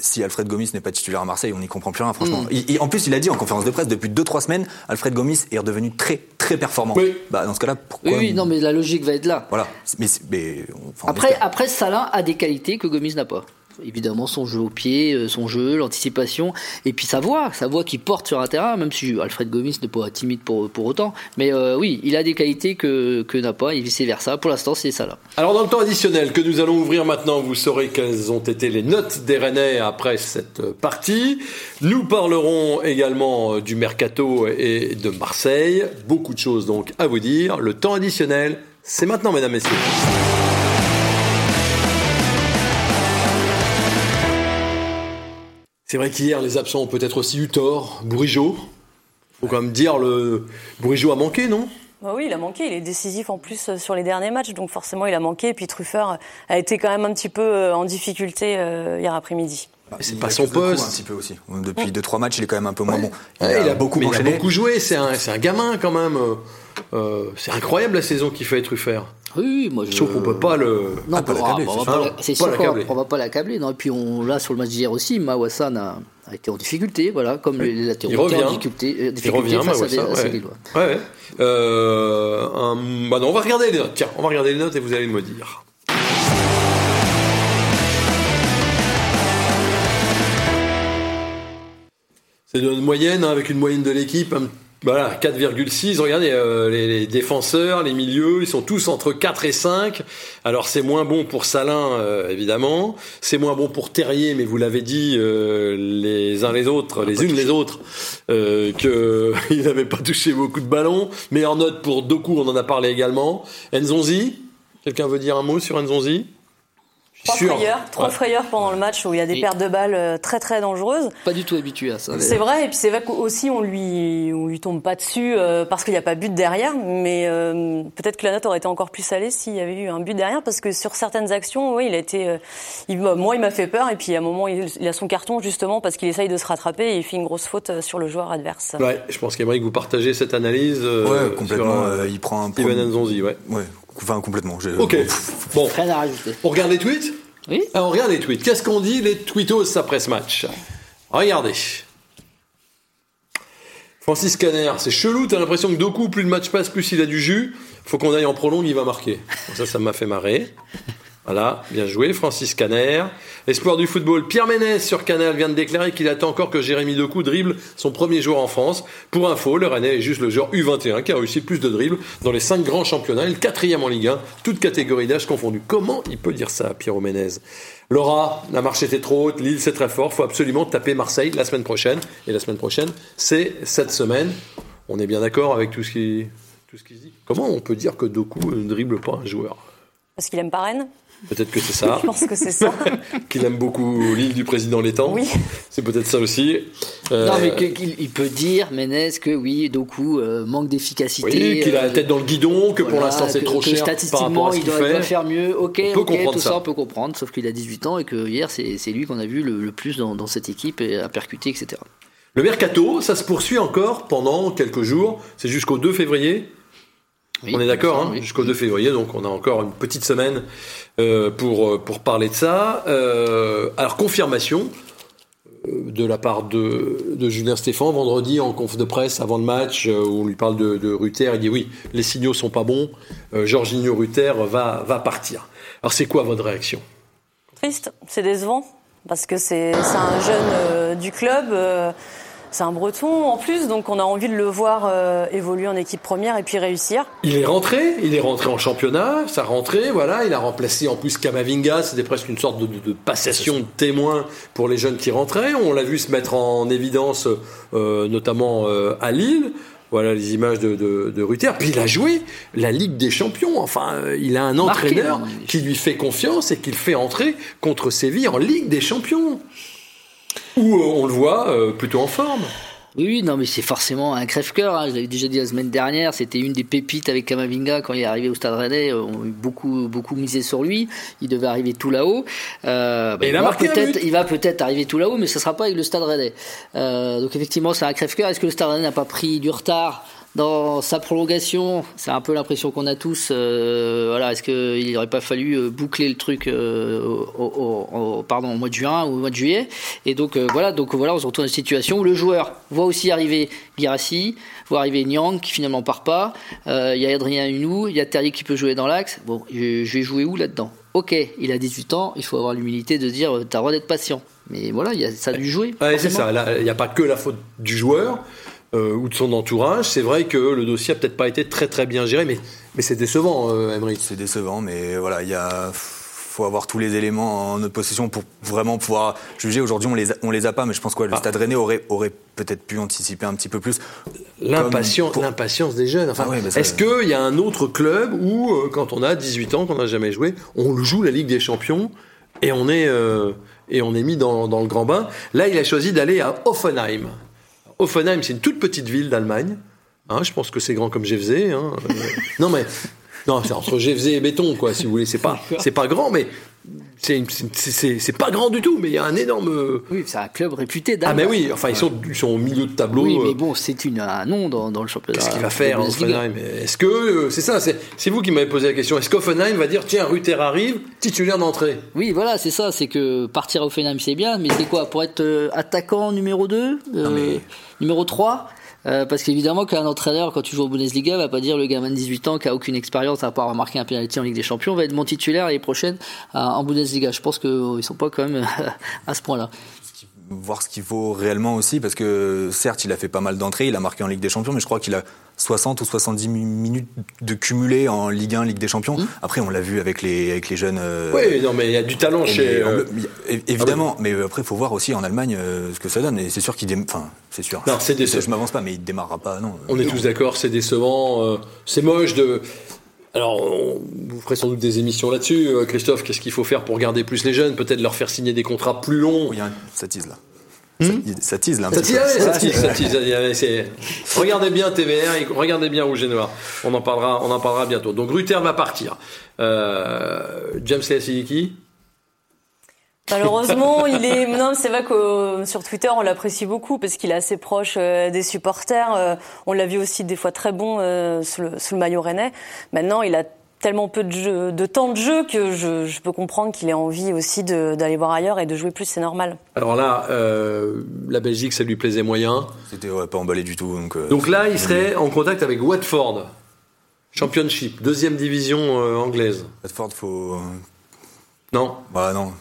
si Alfred Gomis n'est pas titulaire à Marseille, on n'y comprend plus rien, franchement. Mm. en plus, il a dit en conférence de presse, depuis 2-3 semaines, Alfred Gomis est redevenu très, très performant. Oui. Bah, dans ce cas-là, pourquoi Oui, non, mais la logique va être là. Voilà. Mais, après, après, Salin a des qualités que Gomis n'a pas. Évidemment son jeu au pied, euh, son jeu, l'anticipation, et puis sa voix, sa voix qui porte sur un terrain, même si Alfred Gomis n'est pas timide pour, pour autant. Mais euh, oui, il a des qualités que, que n'a pas, et vice versa. Pour l'instant, c'est ça là. Alors dans le temps additionnel que nous allons ouvrir maintenant, vous saurez quelles ont été les notes des Rennais après cette partie. Nous parlerons également du mercato et de Marseille. Beaucoup de choses donc à vous dire. Le temps additionnel, c'est maintenant, mesdames, messieurs. C'est vrai qu'hier, les absents ont peut-être aussi eu tort. Bourigeau, faut quand même dire, le Bourigeau a manqué, non? Bah oui, il a manqué. Il est décisif en plus euh, sur les derniers matchs, donc forcément il a manqué. Et puis Truffert a été quand même un petit peu euh, en difficulté euh, hier après-midi. Bah, c'est pas son poste. Un petit peu aussi. Depuis 2-3 matchs, il est quand même un peu moins bon. Il, a, beaucoup, il a beaucoup joué. C'est un, un, gamin quand même. C'est incroyable la saison qu'il fait Truffert. Oui, moi je. Sauf qu'on peut pas le. Non, pas l'accabler. C'est sûr qu'on va pas l'accabler. Non, et puis on là sur le match d'hier aussi, Mawassan a, a, été en difficulté, voilà, comme les latéraux. Il revient. En difficulté, difficulté il revient, face Mawassan, à, des, ouais. ouais, ouais. Euh, un... bah non, on va regarder les notes. Tiens, on va regarder les notes et vous allez me dire. C'est une moyenne, hein, avec une moyenne de l'équipe voilà, 4,6. Regardez, euh, les, les, défenseurs, les milieux, ils sont tous entre 4 et 5. Alors c'est moins bon pour Salin, euh, évidemment. C'est moins bon pour Terrier, mais vous l'avez dit euh, les uns les autres, les unes les autres, euh, qu'il n'avait pas touché beaucoup de ballons. Meilleure note pour Doku, on en a parlé également. Enzonzi, quelqu'un veut dire un mot sur Enzonzi Trois frayeurs, trois frayeurs pendant le match où il y a des pertes de balles euh, très très dangereuses. Pas du tout habitué à ça. C'est vrai, et puis c'est vrai qu'aussi on lui on lui tombe pas dessus euh, parce qu'il n'y a pas but derrière, mais euh, peut-être que la note aurait été encore plus salée s'il y avait eu un but derrière, parce que sur certaines actions, oui, il a été, il, moi il m'a fait peur, et puis à un moment il, a son carton justement parce qu'il essaye de se rattraper et il fait une grosse faute sur le joueur adverse. Ouais, je pense qu'Emeric vous partagez cette analyse. ouais, complètement. il prend un. Steven Nzonzi, ouais. Ouais, Enfin, complètement. Ok. Bon. Rien à rajouter. On regarde les tweets Oui. Alors, on regarde les tweets. Qu'est-ce qu'on dit les tweetos après ce match Regardez. Francis Caner, c'est chelou, t'as l'impression que Doku, plus le match passe, plus il a du jus. Faut qu'on aille en prolongue, il va marquer. ça, ça m'a fait marrer. Voilà, bien joué, Francis Caner. Espoir du football, Pierre Ménès sur Canal vient de déclarer qu'il attend encore que Jérémy Decou dribble son premier jour en France. Pour info, le Rennais est juste le joueur U21 qui a réussi plus de dribbles dans les cinq grands championnats et le quatrième en Ligue 1, toute catégorie d'âge confondue. Comment il peut dire ça, Pierre Ménez Laura, la marche était trop haute, Lille c'est très fort, faut absolument taper Marseille la semaine prochaine. Et la semaine prochaine, c'est cette semaine. On est bien d'accord avec tout ce qui, se dit? Comment on peut dire que Doku ne dribble pas un joueur? Parce qu'il aime pas Rennes Peut-être que c'est ça. Je pense que c'est ça. qu'il aime beaucoup l'île du président Létang. Oui. C'est peut-être ça aussi. Euh... Non, mais il peut dire, Ménez, que oui, Doku euh, manque d'efficacité. Oui, qu'il a la tête dans le guidon, que voilà, pour l'instant c'est trop que cher par rapport à ce il qu'il doit fait. faire mieux. Ok, on peut comprendre tout ça. ça. on peut comprendre, sauf qu'il a 18 ans et que hier c'est lui qu'on a vu le, le plus dans, dans, cette équipe et à percuter, etc. Le mercato, ça se poursuit encore pendant quelques jours. C'est jusqu'au 2 février. Oui, on est d'accord, hein, oui. jusqu'au 2 février, donc on a encore une petite semaine euh, pour, pour parler de ça. Euh, alors, confirmation euh, de la part de, de, Julien Stéphan, vendredi en conf de presse avant le match, euh, où on lui parle de, de Ruther, il dit oui, les signaux sont pas bons, euh, Jorginho Ruther va, va partir. Alors, c'est quoi votre réaction? Triste, c'est décevant, parce que c'est un jeune euh, du club c'est un breton en plus, donc on a envie de le voir euh, évoluer en équipe première et puis réussir. Il est rentré, il est rentré en championnat, sa rentrée, voilà, il a remplacé en plus Kamavinga, c'était presque une sorte de, de, de, passation de témoin pour les jeunes qui rentraient. On l'a vu se mettre en évidence, euh, notamment euh, à Lille. Voilà les images de, de, de Ruther. Puis il a joué la Ligue des Champions. Enfin, il a un entraîneur Marqué, qui lui fait confiance et qui le fait entrer contre Séville en Ligue des Champions où euh, on le voit euh, plutôt en forme. Oui, non, mais c'est forcément un crève-cœur. Hein. Je l'avais déjà dit la semaine dernière. C'était une des pépites avec Kamavinga quand il est arrivé au Stade Rennais. On a beaucoup, beaucoup misé sur lui. Il devait arriver tout là-haut. Euh, il, va peut-être, il va peut-être arriver tout là-haut, mais ce sera pas avec le Stade Rennais. Euh, donc effectivement, c'est un crève-cœur. Est-ce que le Stade Rennais n'a pas pris du retard? Dans sa prolongation, c'est un peu l'impression qu'on a tous. Euh, voilà, est-ce qu'il n'aurait pas fallu boucler le truc euh, au, au, au, pardon, au mois de juin ou au mois de juillet Et donc euh, voilà, donc voilà, on se retrouve dans une situation où le joueur voit aussi arriver Girassi, voit arriver Nyang qui finalement part pas. Euh, Il y a Adrien Hunou, il y a Terrier qui peut jouer dans l'axe. Bon, je, je vais jouer où là-dedans? Ok, il a 18 ans, il faut avoir l'humilité de dire, euh, t'as le droit d'être patient. Mais voilà, il y a, ça a dû jouer. Ouais, c'est ça. Il n'y a pas que la faute du joueur euh, ou de son entourage. C'est vrai que le dossier a peut-être pas été très très bien géré, mais, mais c'est décevant, euh, Emery. C'est décevant, mais voilà, il y a faut avoir tous les éléments en notre possession pour vraiment pouvoir juger. Aujourd'hui, on les a, on les a pas, mais je pense que le ah. Stade Rennais aurait, aurait peut-être pu anticiper un petit peu plus. L'impatience, l'impatience des jeunes. Enfin, ah Est-ce qu'il y a un autre club où, euh, quand on a 18 ans, qu'on n'a jamais joué, on joue la Ligue des Champions et on est, euh, et on est mis dans, dans, le grand bain? Là, il a choisi d'aller à Offenheim. Offenheim, c'est une toute petite ville d'Allemagne. Hein, je pense que c'est grand comme Jevzé. Hein. non, mais non, c'est entre GFZ et béton, quoi, si vous voulez. C'est pas, c'est pas grand, mais c'est pas grand du tout, mais il y a un énorme. Oui, c'est un club réputé Ah, mais oui, enfin, ils sont, ils sont au milieu de tableau. Oui, mais euh. bon, c'est un nom dans, dans le championnat. Qu'est-ce qu'il va faire, Offenheim? Est-ce que. Euh, c'est ça, c'est vous qui m'avez posé la question. Est-ce qu'Offenheim va dire, tiens, Ruther arrive, titulaire d'entrée? Oui, voilà, c'est ça. C'est que partir à Offenheim, c'est bien, mais c'est quoi? Pour être euh, attaquant numéro 2 Numéro 3 euh, parce qu'évidemment qu'un entraîneur, quand tu joues au Bundesliga, va pas dire le gamin de 18 ans qui a aucune expérience à part marquer un penalty en Ligue des Champions va être mon titulaire l'année prochaine euh, en Bundesliga. Je pense qu'ils sont pas quand même à ce point-là voir ce qu'il vaut réellement aussi, parce que certes, il a fait pas mal d'entrées, il a marqué en Ligue des Champions, mais je crois qu'il a 60 ou 70 minutes de cumulé en Ligue 1, Ligue des Champions. Mmh. Après, on l'a vu avec les, avec les jeunes. Euh, oui, non, mais il y a du talent chez. Euh, évidemment, ah mais après, il faut voir aussi en Allemagne euh, ce que ça donne. Et c'est sûr qu'il. Enfin, c'est sûr. Non, c'est décevant. Je m'avance pas, mais il démarrera pas, non. On est tous d'accord, c'est décevant. c'est moche de. Alors, vous ferez sans doute des émissions là-dessus, Christophe. Qu'est-ce qu'il faut faire pour garder plus les jeunes? Peut-être leur faire signer des contrats plus longs? Ça tease là. Hmm? Ça, tease là. ça, tease, ça, tease, ça tease, Regardez bien TVR et regardez bien Rouge et Noir. On en parlera, on en parlera bientôt. Donc Ruther va partir. Euh, James Leasiliki Malheureusement, il est. Non, c'est vrai que sur Twitter, on l'apprécie beaucoup parce qu'il est assez proche euh, des supporters. Euh, on l'a vu aussi des fois très bon euh, sous, le, sous le maillot rennais. Maintenant, il a tellement peu de, de temps de jeu que je, peux comprendre qu'il ait envie aussi d'aller voir ailleurs et de jouer plus, c'est normal. Alors là, euh, la Belgique, ça lui plaisait moyen. C'était pas emballé du tout. Donc, euh, donc là, il serait en contact avec Watford, Championship, deuxième division euh, anglaise. Watford, faut. Non. Bah non.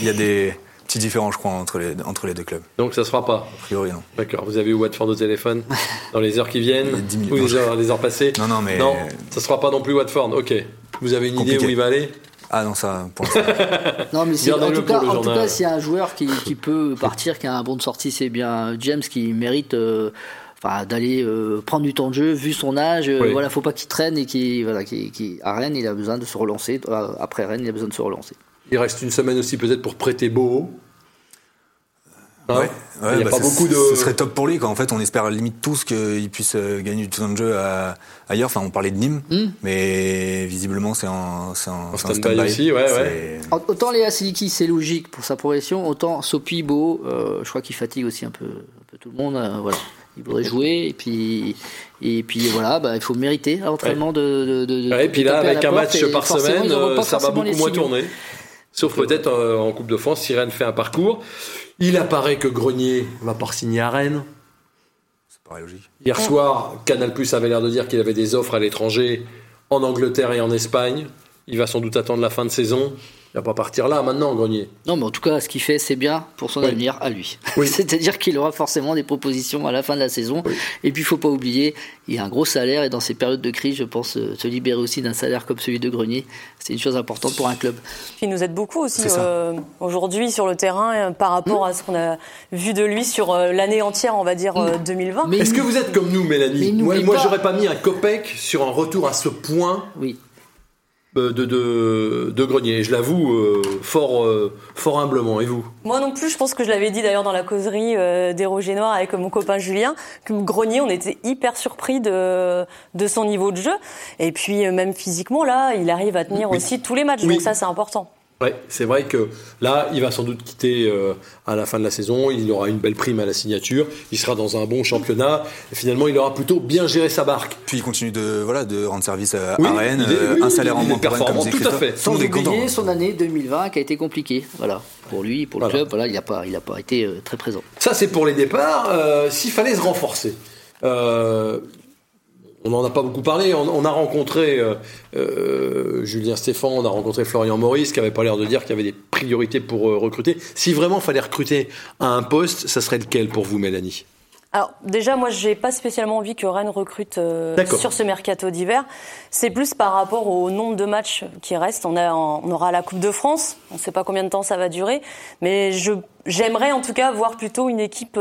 Il y a des petit différent, je crois, entre les, entre les deux clubs. Donc ça se fera pas A priori, non. D'accord. Vous avez eu Watford au téléphone dans les heures qui viennent Ou les heures, les heures passées Non, non, mais. Non, ça se fera pas non plus Watford. Ok. Vous avez une idée où il va aller ah non, ça, pour Non, mais en tout, cas, en tout cas, s'il y a un joueur qui, qui, peut partir, qui a un bon de sortie, c'est bien James qui mérite euh, enfin, d'aller euh, prendre du temps de jeu, vu son âge. Euh, voilà, faut pas qu'il traîne et qu'il, voilà, qui à Rennes, il a besoin de se relancer. Après Rennes, il a besoin de se relancer. Il reste une semaine aussi peut-être pour prêter Beau. Hein ouais, il y a bah, pas beaucoup de. Ce serait top pour lui. Quoi. En fait, on espère limite tous qu'il puisse euh, gagner du temps de jeu ailleurs. Enfin, on parlait de Nîmes, hmm. mais visiblement, c'est en, c'est en, stand-by aussi. Ouais, ouais. Autant Léa Siliki, c'est logique pour sa progression. Autant Sopi, Beau, euh, je crois qu'il fatigue aussi un peu, un peu tout le monde. Euh, voilà. Il voudrait jouer et puis et puis voilà, bah, il faut mériter l'entraînement de, de, de, Et puis là, avec un match par semaine, ça va beaucoup moins tourner. Sauf peut-être en Coupe de France, si Rennes fait un parcours. Il apparaît que Grenier va pas signer à Rennes. C'est pareil logique. Hier soir, Canal Plus avait l'air de dire qu'il avait des offres à l'étranger, en Angleterre et en Espagne. Il va sans doute attendre la fin de saison. Il va pas partir là maintenant, Grenier. Non, mais en tout cas, ce qu'il fait, c'est bien pour son avenir à lui. C'est-à-dire qu'il aura forcément des propositions à la fin de la saison. Et puis, il faut pas oublier, il a un gros salaire et dans ces périodes de crise, je pense, euh, se libérer aussi d'un salaire comme celui de Grenier, c'est une chose importante pour un club. Il nous aide beaucoup aussi euh, aujourd'hui sur le terrain euh, par rapport à ce qu'on a vu de lui sur l'année entière, on va dire 2020. Est-ce que vous êtes comme nous, Mélanie Moi, moi j'aurais pas mis un copec sur un retour à ce point. Oui. Euh, de, de, de Grenier. Je l'avoue euh, fort, euh, fort humblement. Et vous Moi non plus, je pense que je l'avais dit d'ailleurs dans la causerie des Roger Noirs avec mon copain Julien, que Grenier, on était hyper surpris de, de son niveau de jeu. Et puis même physiquement, là, il arrive à tenir aussi tous les matchs. Donc ça, c'est important. Ouais, c'est vrai que là, il va sans doute quitter euh, à la fin de la saison. Il aura une belle prime à la signature. Il sera dans un bon championnat. Et finalement, il aura plutôt bien géré sa barque. Puis il continue de voilà de rendre service à, Rennes, euh, un salaire en moins performant, tout à fait. Sans oublier son année 2020 qui a été compliquée. Voilà, pour lui, pour le club, voilà, il n'a pas, il a pas été euh, très présent. Ça, c'est pour les départs. S'il fallait se renforcer on n'en a pas beaucoup parlé. On, a rencontré euh, euh, Julien Stéphan, on a rencontré Florian Maurice, qui avait pas l'air de dire qu'il y avait des priorités pour euh, recruter. Si vraiment fallait recruter à un poste, ça serait lequel pour vous, Mélanie? Alors déjà, moi, j'ai pas spécialement envie que Rennes recrute sur ce mercato d'hiver. C'est plus par rapport au nombre de matchs qui restent. On, a, on aura la Coupe de France. On ne sait pas combien de temps ça va durer, mais je j'aimerais en tout cas voir plutôt une équipe,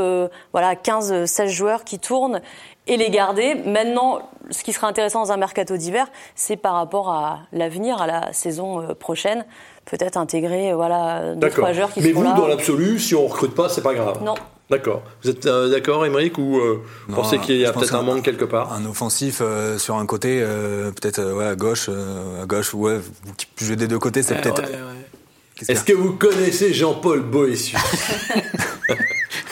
voilà, 15-16 joueurs qui tournent et les garder. Maintenant, ce qui sera intéressant dans un mercato d'hiver, c'est par rapport à l'avenir, à la saison euh, prochaine, peut-être intégrer euh, voilà deux trois joueurs qui Mais vous, dans l'absolu, si on recrute pas, c'est pas grave. Non. D'accord. Vous êtes euh, d'accord, Émeric, ou vous pensez qu'il y a peut-être un manque quelque part Un offensif sur un côté, peut-être ouais, à gauche, à gauche, ouais, vous jouez des deux côtés, c'est peut-être. Est-ce que vous connaissez Jean-Paul Boessius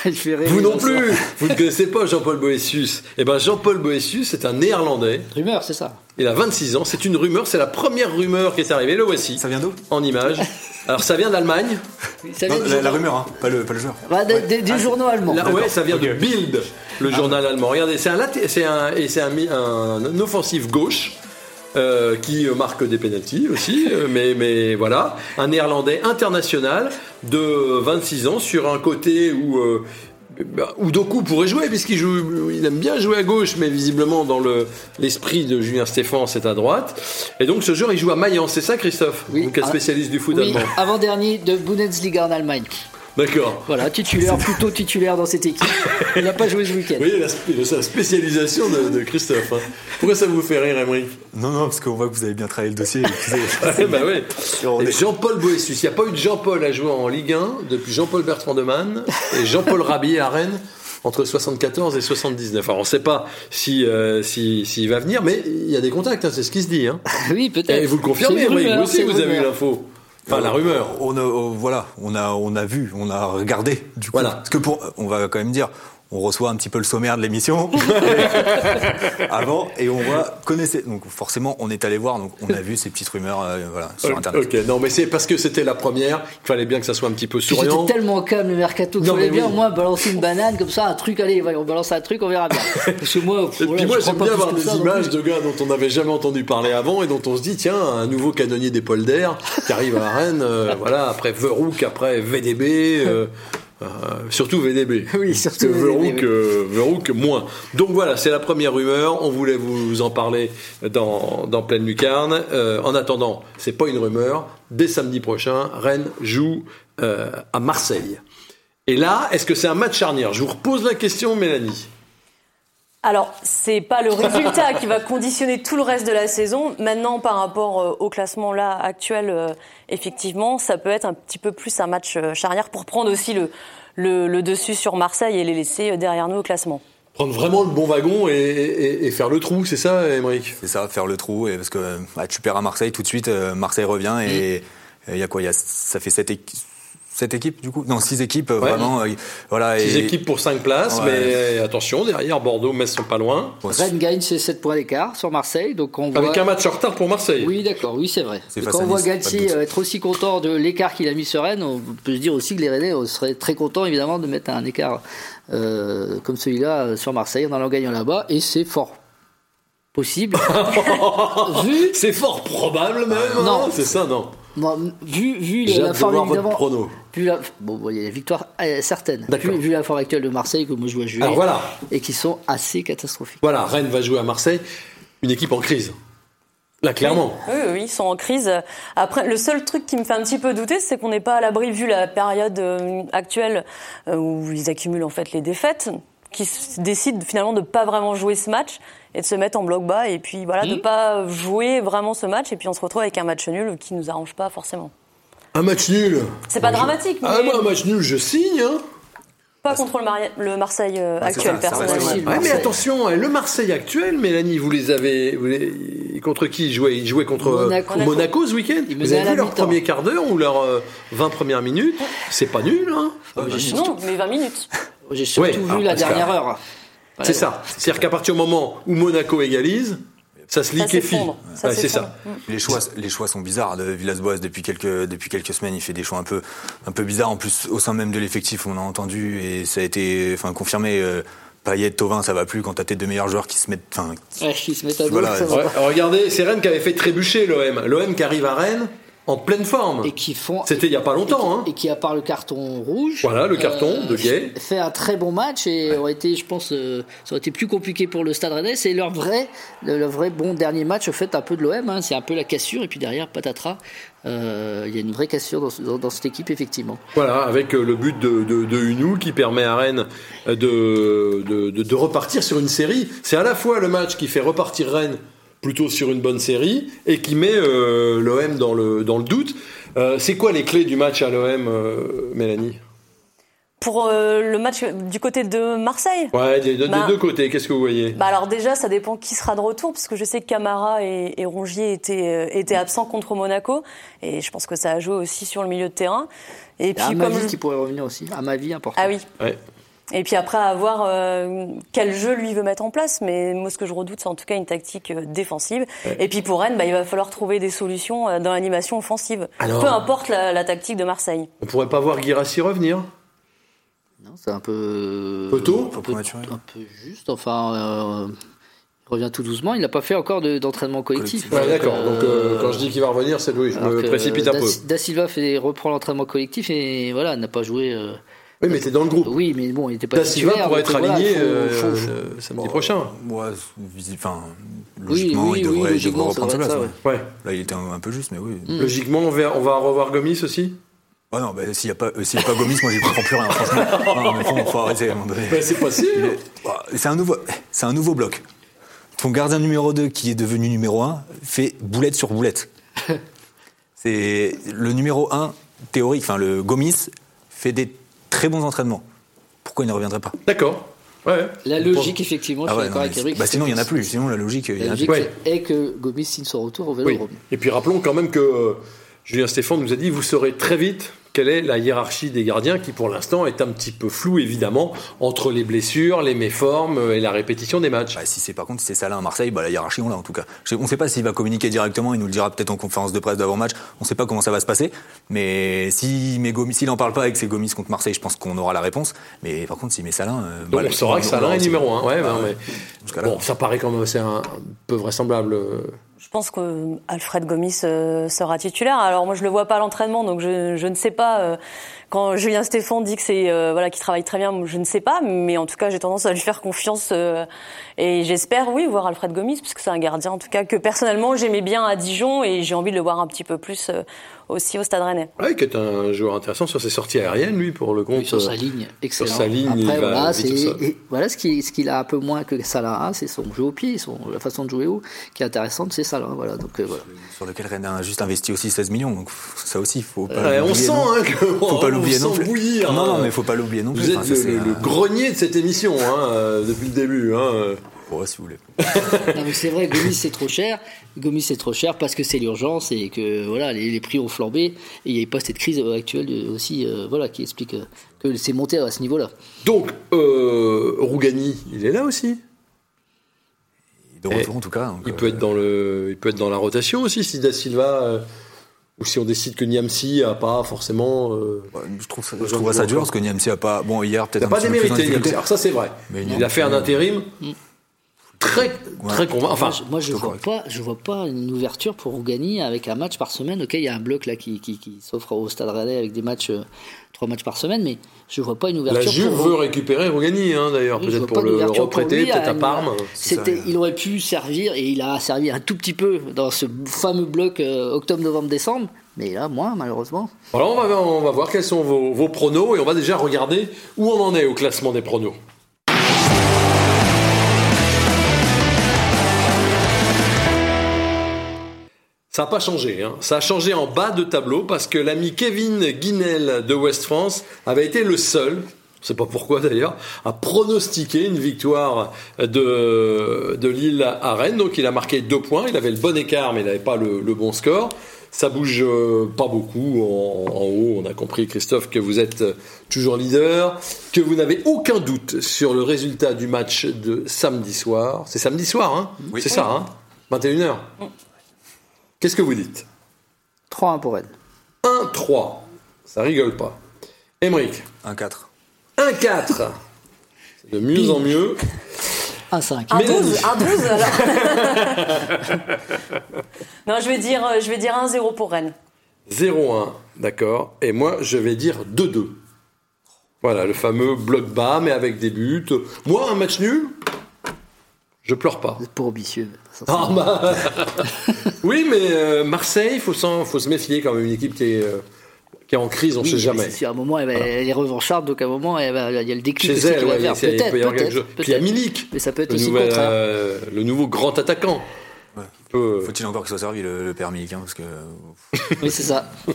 Vous non plus Vous ne connaissez pas Jean-Paul Boessius Eh ben Jean-Paul Boessius est un néerlandais. Rumeur, c'est ça Il a 26 ans, c'est une rumeur, c'est la première rumeur qui est arrivée, le voici. Ça vient d'où? En image. Alors ça vient d'Allemagne. la, rumeur, hein, pas, le, pas le joueur. Bah, des, ah, journaux allemands. ouais, ça vient de Bild, le ah. journal allemand. Regardez, c'est un, c'est un, et c'est un, un offensif gauche euh, qui marque des pénalties aussi, euh, mais, mais voilà, un néerlandais international de 26 ans sur un côté où euh, bah, où Doku pourrait jouer puisqu'il joue, il aime bien jouer à gauche, mais visiblement dans le l'esprit de Julien Stéphan, c'est à droite. Et donc ce joueur, il joue à Mayence, c'est ça, Christophe? Oui. Donc, un spécialiste du foot oui, allemand. Avant dernier de Bundesliga en Allemagne. D'accord. Voilà, titulaire, plutôt titulaire dans cette équipe. Il n'a pas joué ce week-end. Oui, la, spécialisation de, Christophe. Hein. Pourquoi ça vous fait rire, Emery Non, non, parce qu'on voit que vous avez bien travaillé le dossier. bah ouais. Jean-Paul Boessus. Il n'y a pas eu de Jean-Paul à jouer en Ligue 1 depuis Jean-Paul Bertrand de Man et Jean-Paul Rabier à Rennes entre 74 et 79. Alors on ne sait pas si euh, s'il va venir, mais il y a des contacts, hein, c'est ce qui se dit. Hein. Oui, peut-être. Et vous le confirmez, oui, vous aussi vous avez eu l'info. Enfin, la rumeur. On a, voilà, on a, on a vu, on a regardé. Du coup, voilà. Parce que pour, on va quand même dire, on reçoit un petit peu le sommaire de l'émission avant et on voit connaissez donc forcément on est allé voir donc on a vu ces petites rumeurs euh, voilà sur internet. Ok non mais c'est parce que c'était la première qu'il fallait bien que ça soit un petit peu souriant. C'était tellement calme le mercato qu'il fallait bien au moins balancer une banane comme ça un truc allez on balance un truc on verra bien. Parce que moi et puis moi j'aime bien avoir des images de gars dont on n'avait jamais entendu parler avant et dont on se dit tiens un nouveau canonnier d'épaule d'air qui arrive à Rennes euh, voilà après Verouk après VDB euh, euh, surtout VDB. Oui, surtout VDB. Verouk, moins. Donc voilà, c'est la première rumeur. On voulait vous en parler dans, dans Pleine Lucarne. Euh, en attendant, c'est pas une rumeur. Dès samedi prochain, Rennes joue euh, à Marseille. Et là, est-ce que c'est un match charnière? Je vous repose la question, Mélanie. Alors, c'est pas le résultat qui va conditionner tout le reste de la saison. Maintenant, par rapport au classement là actuel, effectivement, ça peut être un petit peu plus un match charnière pour prendre aussi le, le, dessus sur Marseille et les laisser euh, derrière nous au classement. Prendre vraiment le bon wagon et, faire le trou, c'est ça, Émeric? C'est ça, faire le trou, et parce que bah, tu perds à Marseille tout de suite, euh, Marseille revient et il y a quoi? Y a, Ça fait 7, cette équipe du coup Non, six équipes vraiment. Euh, voilà. Six équipes pour cinq places, mais attention derrière Bordeaux, Metz sont pas loin. Rennes gagne ses 7 points d'écart sur Marseille, donc on avec un match en retard pour Marseille. Oui, d'accord, oui c'est vrai. quand on voit Galtier être aussi content de l'écart qu'il a mis sur Rennes, on peut se dire aussi que les Rennais seraient très contents évidemment de mettre un écart euh, comme celui-là euh, sur Marseille en allant gagnant là-bas, et c'est fort possible. vu... C'est fort probable même. Non, hein, c'est ça, non vu, vu la forme évidemment, vu la, bon, il y a des victoires euh, certaines. Vu, vu, la forme actuelle de Marseille que moi je vois jouer, voilà. et qui sont assez catastrophiques. Voilà, Rennes va jouer à Marseille, une équipe en crise. Là, clairement. Oui, oui, ils sont en crise. Après, le seul truc qui me fait un petit peu douter, c'est qu'on n'est pas à l'abri, vu la période euh, actuelle euh, où ils accumulent en fait les défaites, qui décident finalement de pas vraiment jouer ce match et de se mettre en bloc bas et puis voilà, de hmm. pas jouer vraiment ce match et puis on se retrouve avec un match nul qui nous arrange pas forcément. Un match nul C'est pas dramatique. Ah, moi, un match nul, je signe. Hein. Pas contre le, le Marseille euh, actuel, personnellement. mais attention, hein, le Marseille actuel, Mélanie, vous les avez. contre qui ils jouaient? Ils jouaient contre Monaco, ce week-end? Vous avez vu leur premier quart d'heure ou leurs 20 premières minutes? C'est pas nul, hein Non, mais 20 minutes. J'ai surtout vu la dernière heure. C'est ça. C'est-à-dire qu'à partir du moment où Monaco égalise, ça se liquéfie. c'est ça. Les choix, les choix sont bizarres de Villas-Boas depuis quelques depuis quelques semaines. Il fait des choix un peu un peu bizarres. En plus, au sein même de l'effectif, on a entendu et ça a été enfin confirmé. Euh, Payet, Tovin, ça va plus quand t'as tes deux meilleurs joueurs qui se mettent. Enfin, Ouais, qui se mettent à dos, ça va regardez, c'est Rennes qui avait fait trébucher l'OM. L'OM qui arrive à Rennes en pleine forme. Et qui font. C'était il y a pas longtemps. Hein. Et qui, à part le carton rouge. Voilà, le carton de Gay. Fait un très bon match et aurait été, je pense, euh, ça aurait été plus compliqué pour le Stade Rennais. C'est leur vrai, le, vrai bon dernier match fait un peu de l'OM. hein. C'est un peu la cassure et puis derrière, patatras. euh, Il y a une vraie cassure dans, ce- dans- dans cette équipe, effectivement. Voilà, avec euh, le but de, de, de Hunou qui permet à Rennes euh, de, de repartir sur une série. C'est à la fois le match qui fait repartir Rennes plutôt sur une bonne série et qui met euh, l'OM dans le, dans le doute. Euh, c'est quoi les clés du match à l'OM, euh, Mélanie? Pour euh, le match du côté de Marseille? Ouais, des, des Bah. deux côtés, qu'est-ce que vous voyez? Bah alors déjà, ça dépend qui sera de retour, parce que je sais que Camara et, et Rongier étaient, euh, étaient absents contre Monaco, et je pense que ça a joué aussi sur le milieu de terrain. Et puis un comme qui pourrait revenir aussi. Un Mavi important. ah oui. Ouais. Et puis après, à voir euh, quel jeu lui veut mettre en place. Mais moi, ce que je redoute, c'est en tout cas une tactique euh, défensive. Et puis pour Rennes, bah, il va falloir trouver des solutions euh, dans l'animation offensive. Alors- Peu importe la, la tactique de Marseille. On pourrait pas voir Guirassi revenir? Non, c'est un peu. Peu tôt un peu, prématuré. un peu juste. Enfin, euh, il revient tout doucement. Il n'a pas fait encore de- d'entraînement collectif. Ouais, d'accord. Donc euh, quand je dis qu'il va revenir, c'est oui, je me précipite un Da, peu. Da Silva fait, reprend l'entraînement collectif et voilà, n'a pas joué. euh, Oui, mais t'es dans le groupe. Oui, mais bon, il n'était pas Da Silva donc être voilà, aligné faut- euh, faut- faut- samedi prochain. ouais, enfin, Oui, logiquement, oui, il oui, devrait, il logiquement, devrait ça reprendre sa devrait place. être ça, ouais. Ouais. Là, il était un, un peu juste, mais oui. Mm. Logiquement, on va, on va revoir Gomis aussi Ah non, bah, s'il n'y a pas, euh, s'il y a pas Gomis, moi, j'y comprends plus rien, franchement. Non, mais faut, faut arrêter à un moment donné. C'est pas sûr. Il est- bah, C'est un nouveau, c'est un nouveau bloc. Ton gardien numéro 2, qui est devenu numéro 1, fait boulette sur boulette. C'est le numéro 1 théorique, enfin le Gomis fait des très bons entraînements. Pourquoi il ne reviendrait pas? D'accord. Ouais. La logique, effectivement, je Ah suis ouais, d'accord avec Eric. bah, sinon il y en a plus. Sinon la logique, il y La en a logique Ouais. est que Gomis signe son retour au Oui. Vélodrome. Et puis rappelons quand même que euh, Julien Stéphane nous a dit vous saurez très vite quelle est la hiérarchie des gardiens qui pour l'instant est un petit peu floue évidemment entre les blessures, les méformes euh, et la répétition des matchs. Bah, si c'est par contre si c'est Salin à Marseille, bah, la hiérarchie on l'a en tout cas. Je- on ne sait pas s'il va communiquer directement, il nous le dira peut-être en conférence de presse d'avant match. On ne sait pas comment ça va se passer, mais si Gomis, s'il en parle pas avec ses Gomis contre Marseille, je pense qu'on aura la réponse. Mais par contre s'il met Salin, euh, Donc voilà, on saura que Salin est numéro 1. Ouais, Ah ben, ouais. mais- Jusqu'à là. Bon, ça paraît quand même c'est un, un peu vraisemblable. Euh. Je pense que Alfred Gomis euh, sera titulaire. Alors moi je le vois pas à l'entraînement, donc je, ne sais pas. euh, quand Julien Stéphane dit que c'est euh, voilà qu'il travaille très bien, je ne sais pas, mais en tout cas j'ai tendance à lui faire confiance euh, et j'espère oui voir Alfred Gomis puisque c'est un gardien en tout cas que personnellement j'aimais bien à Dijon et j'ai envie de le voir un petit peu plus euh, aussi au Stade Rennais. Ouais, qui est un joueur intéressant sur ses sorties aériennes lui pour le compte. Oui, sur sa euh, ligne, excellent. sa ligne, il Après, va voilà, sur et voilà ce qui, ce qu'il a un peu moins que Salah, c'est son jeu au pied, son, la façon de jouer haut, qui est intéressante, c'est Salah. Voilà, donc euh, voilà. Sur lequel Rennes a juste investi aussi 16 millions, donc ça aussi faut pas. Ouais, on l'oublier sent hein, que faut pas on l'oublier sent non plus. bouillir, non, non, hein. mais faut pas l'oublier non plus. Vous êtes Enfin, le, le- grenier de cette émission hein, euh, depuis le début. Hein. Si vous voulez. Non, mais c'est vrai, Gomis c'est trop cher. Gomis c'est trop cher parce que c'est l'urgence et que voilà, les, les prix ont flambé. Et il n'y a pas cette crise actuelle de- aussi, euh, voilà, qui explique euh, que c'est monté à ce niveau-là. Donc euh, Rougani, il est là aussi. De retour en tout cas. donc, Il euh, peut être dans le, il peut être dans la rotation aussi si Da Silva euh, ou si on décide que Niamsi a pas forcément. Euh, je trouve ça, je trouve dur parce que Niamsi a pas. Bon, hier peut-être il n'a pas démérité. Niamsi. Alors ça c'est vrai. Mais il a fait un intérim très très convaincant. Enfin, moi, je, moi, je plutôt vois pas, je vois pas une ouverture pour Rougani avec un match par semaine. Ok, il y a un bloc là qui, qui, qui s'offre au Stade Rennais avec des matchs, euh, trois matchs par semaine, mais je vois pas une ouverture. la Juve pour veut récupérer Rougani hein, d'ailleurs Oui, peut-être pour le reprêter peut-être à Parme. C'était, il aurait pu servir et il a servi un tout petit peu dans ce fameux bloc euh, octobre, novembre, décembre. Mais là, moins malheureusement. Alors on va, on va voir quels sont vos, vos pronos et on va déjà regarder où on en est au classement des pronos. Ça n'a pas changé, hein. ça a changé en bas de tableau parce que l'ami Kevin Guinel de West France avait été le seul, je ne sais pas pourquoi d'ailleurs, à pronostiquer une victoire de, de Lille à Rennes. Donc il a marqué deux points, il avait le bon écart mais il n'avait pas le, le bon score. Ça bouge euh, pas beaucoup en, en haut. On a compris, Christophe, que vous êtes euh, toujours leader, que vous n'avez aucun doute sur le résultat du match de samedi soir. C'est samedi soir, hein? Oui. C'est ça, hein? 21h. Qu'est-ce que vous dites 3-1 pour Rennes. 1-3. Ça rigole pas. Emmerich. 1-4. 1-4. de mieux en mieux. 1-5. Un 12, un 12 alors. non, je vais dire, euh, je vais dire 1-0 pour Rennes. 0-1, d'accord. Et moi, je vais dire 2-2. Voilà, le fameux bloc bas, mais avec des buts. Moi, un match nul, je pleure pas. Vous êtes pas ambitieux. Ah, bah, oui, mais euh, Marseille, il faut, se méfier quand même. Une équipe qui est, euh, qui est en crise, on ne Oui, sait mais jamais. à un moment, elle, va- elle est revancharde, donc à un moment, va- il y a le déclic Chez elle, ouais, Peut-être, peut y avoir quelque chose. peut-être, Puis il y a. Milik, Mais ça peut être le, aussi le nouvel, contraire. euh, le nouveau grand attaquant. Peut- Faut-il encore qu'il soit servi, le, Milik, hein, parce que. Oui, c'est ça.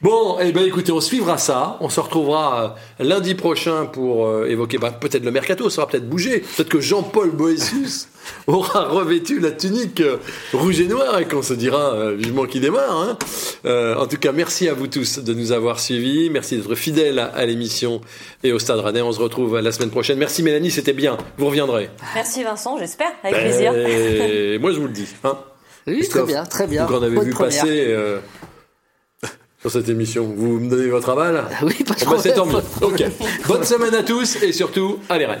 Bon, eh ben écoutez, on suivra ça. On se retrouvera euh, lundi prochain pour euh, évoquer bah, peut-être le mercato. Ça aura peut-être bougé. Peut-être que Jean-Paul Boessius aura revêtu la tunique euh, rouge et noire et qu'on se dira euh, vivement qu'il démarre. hein. Euh, en tout cas, merci à vous tous de nous avoir suivis. Merci d'être fidèles à, à l'émission et au Stade Rennais. On se retrouve la semaine prochaine. Merci Mélanie, c'était bien. Vous reviendrez. Merci Vincent, j'espère, avec plaisir. Et moi, je vous le dis. Hein. Oui, très bien, très bien. Vous en avez Bonne vu première. passer euh, sur cette émission. Vous me donnez votre aval? Oui, pas de bah, c'est tant problème. mieux. Ok. Bonne semaine à tous et surtout, allez Rennes.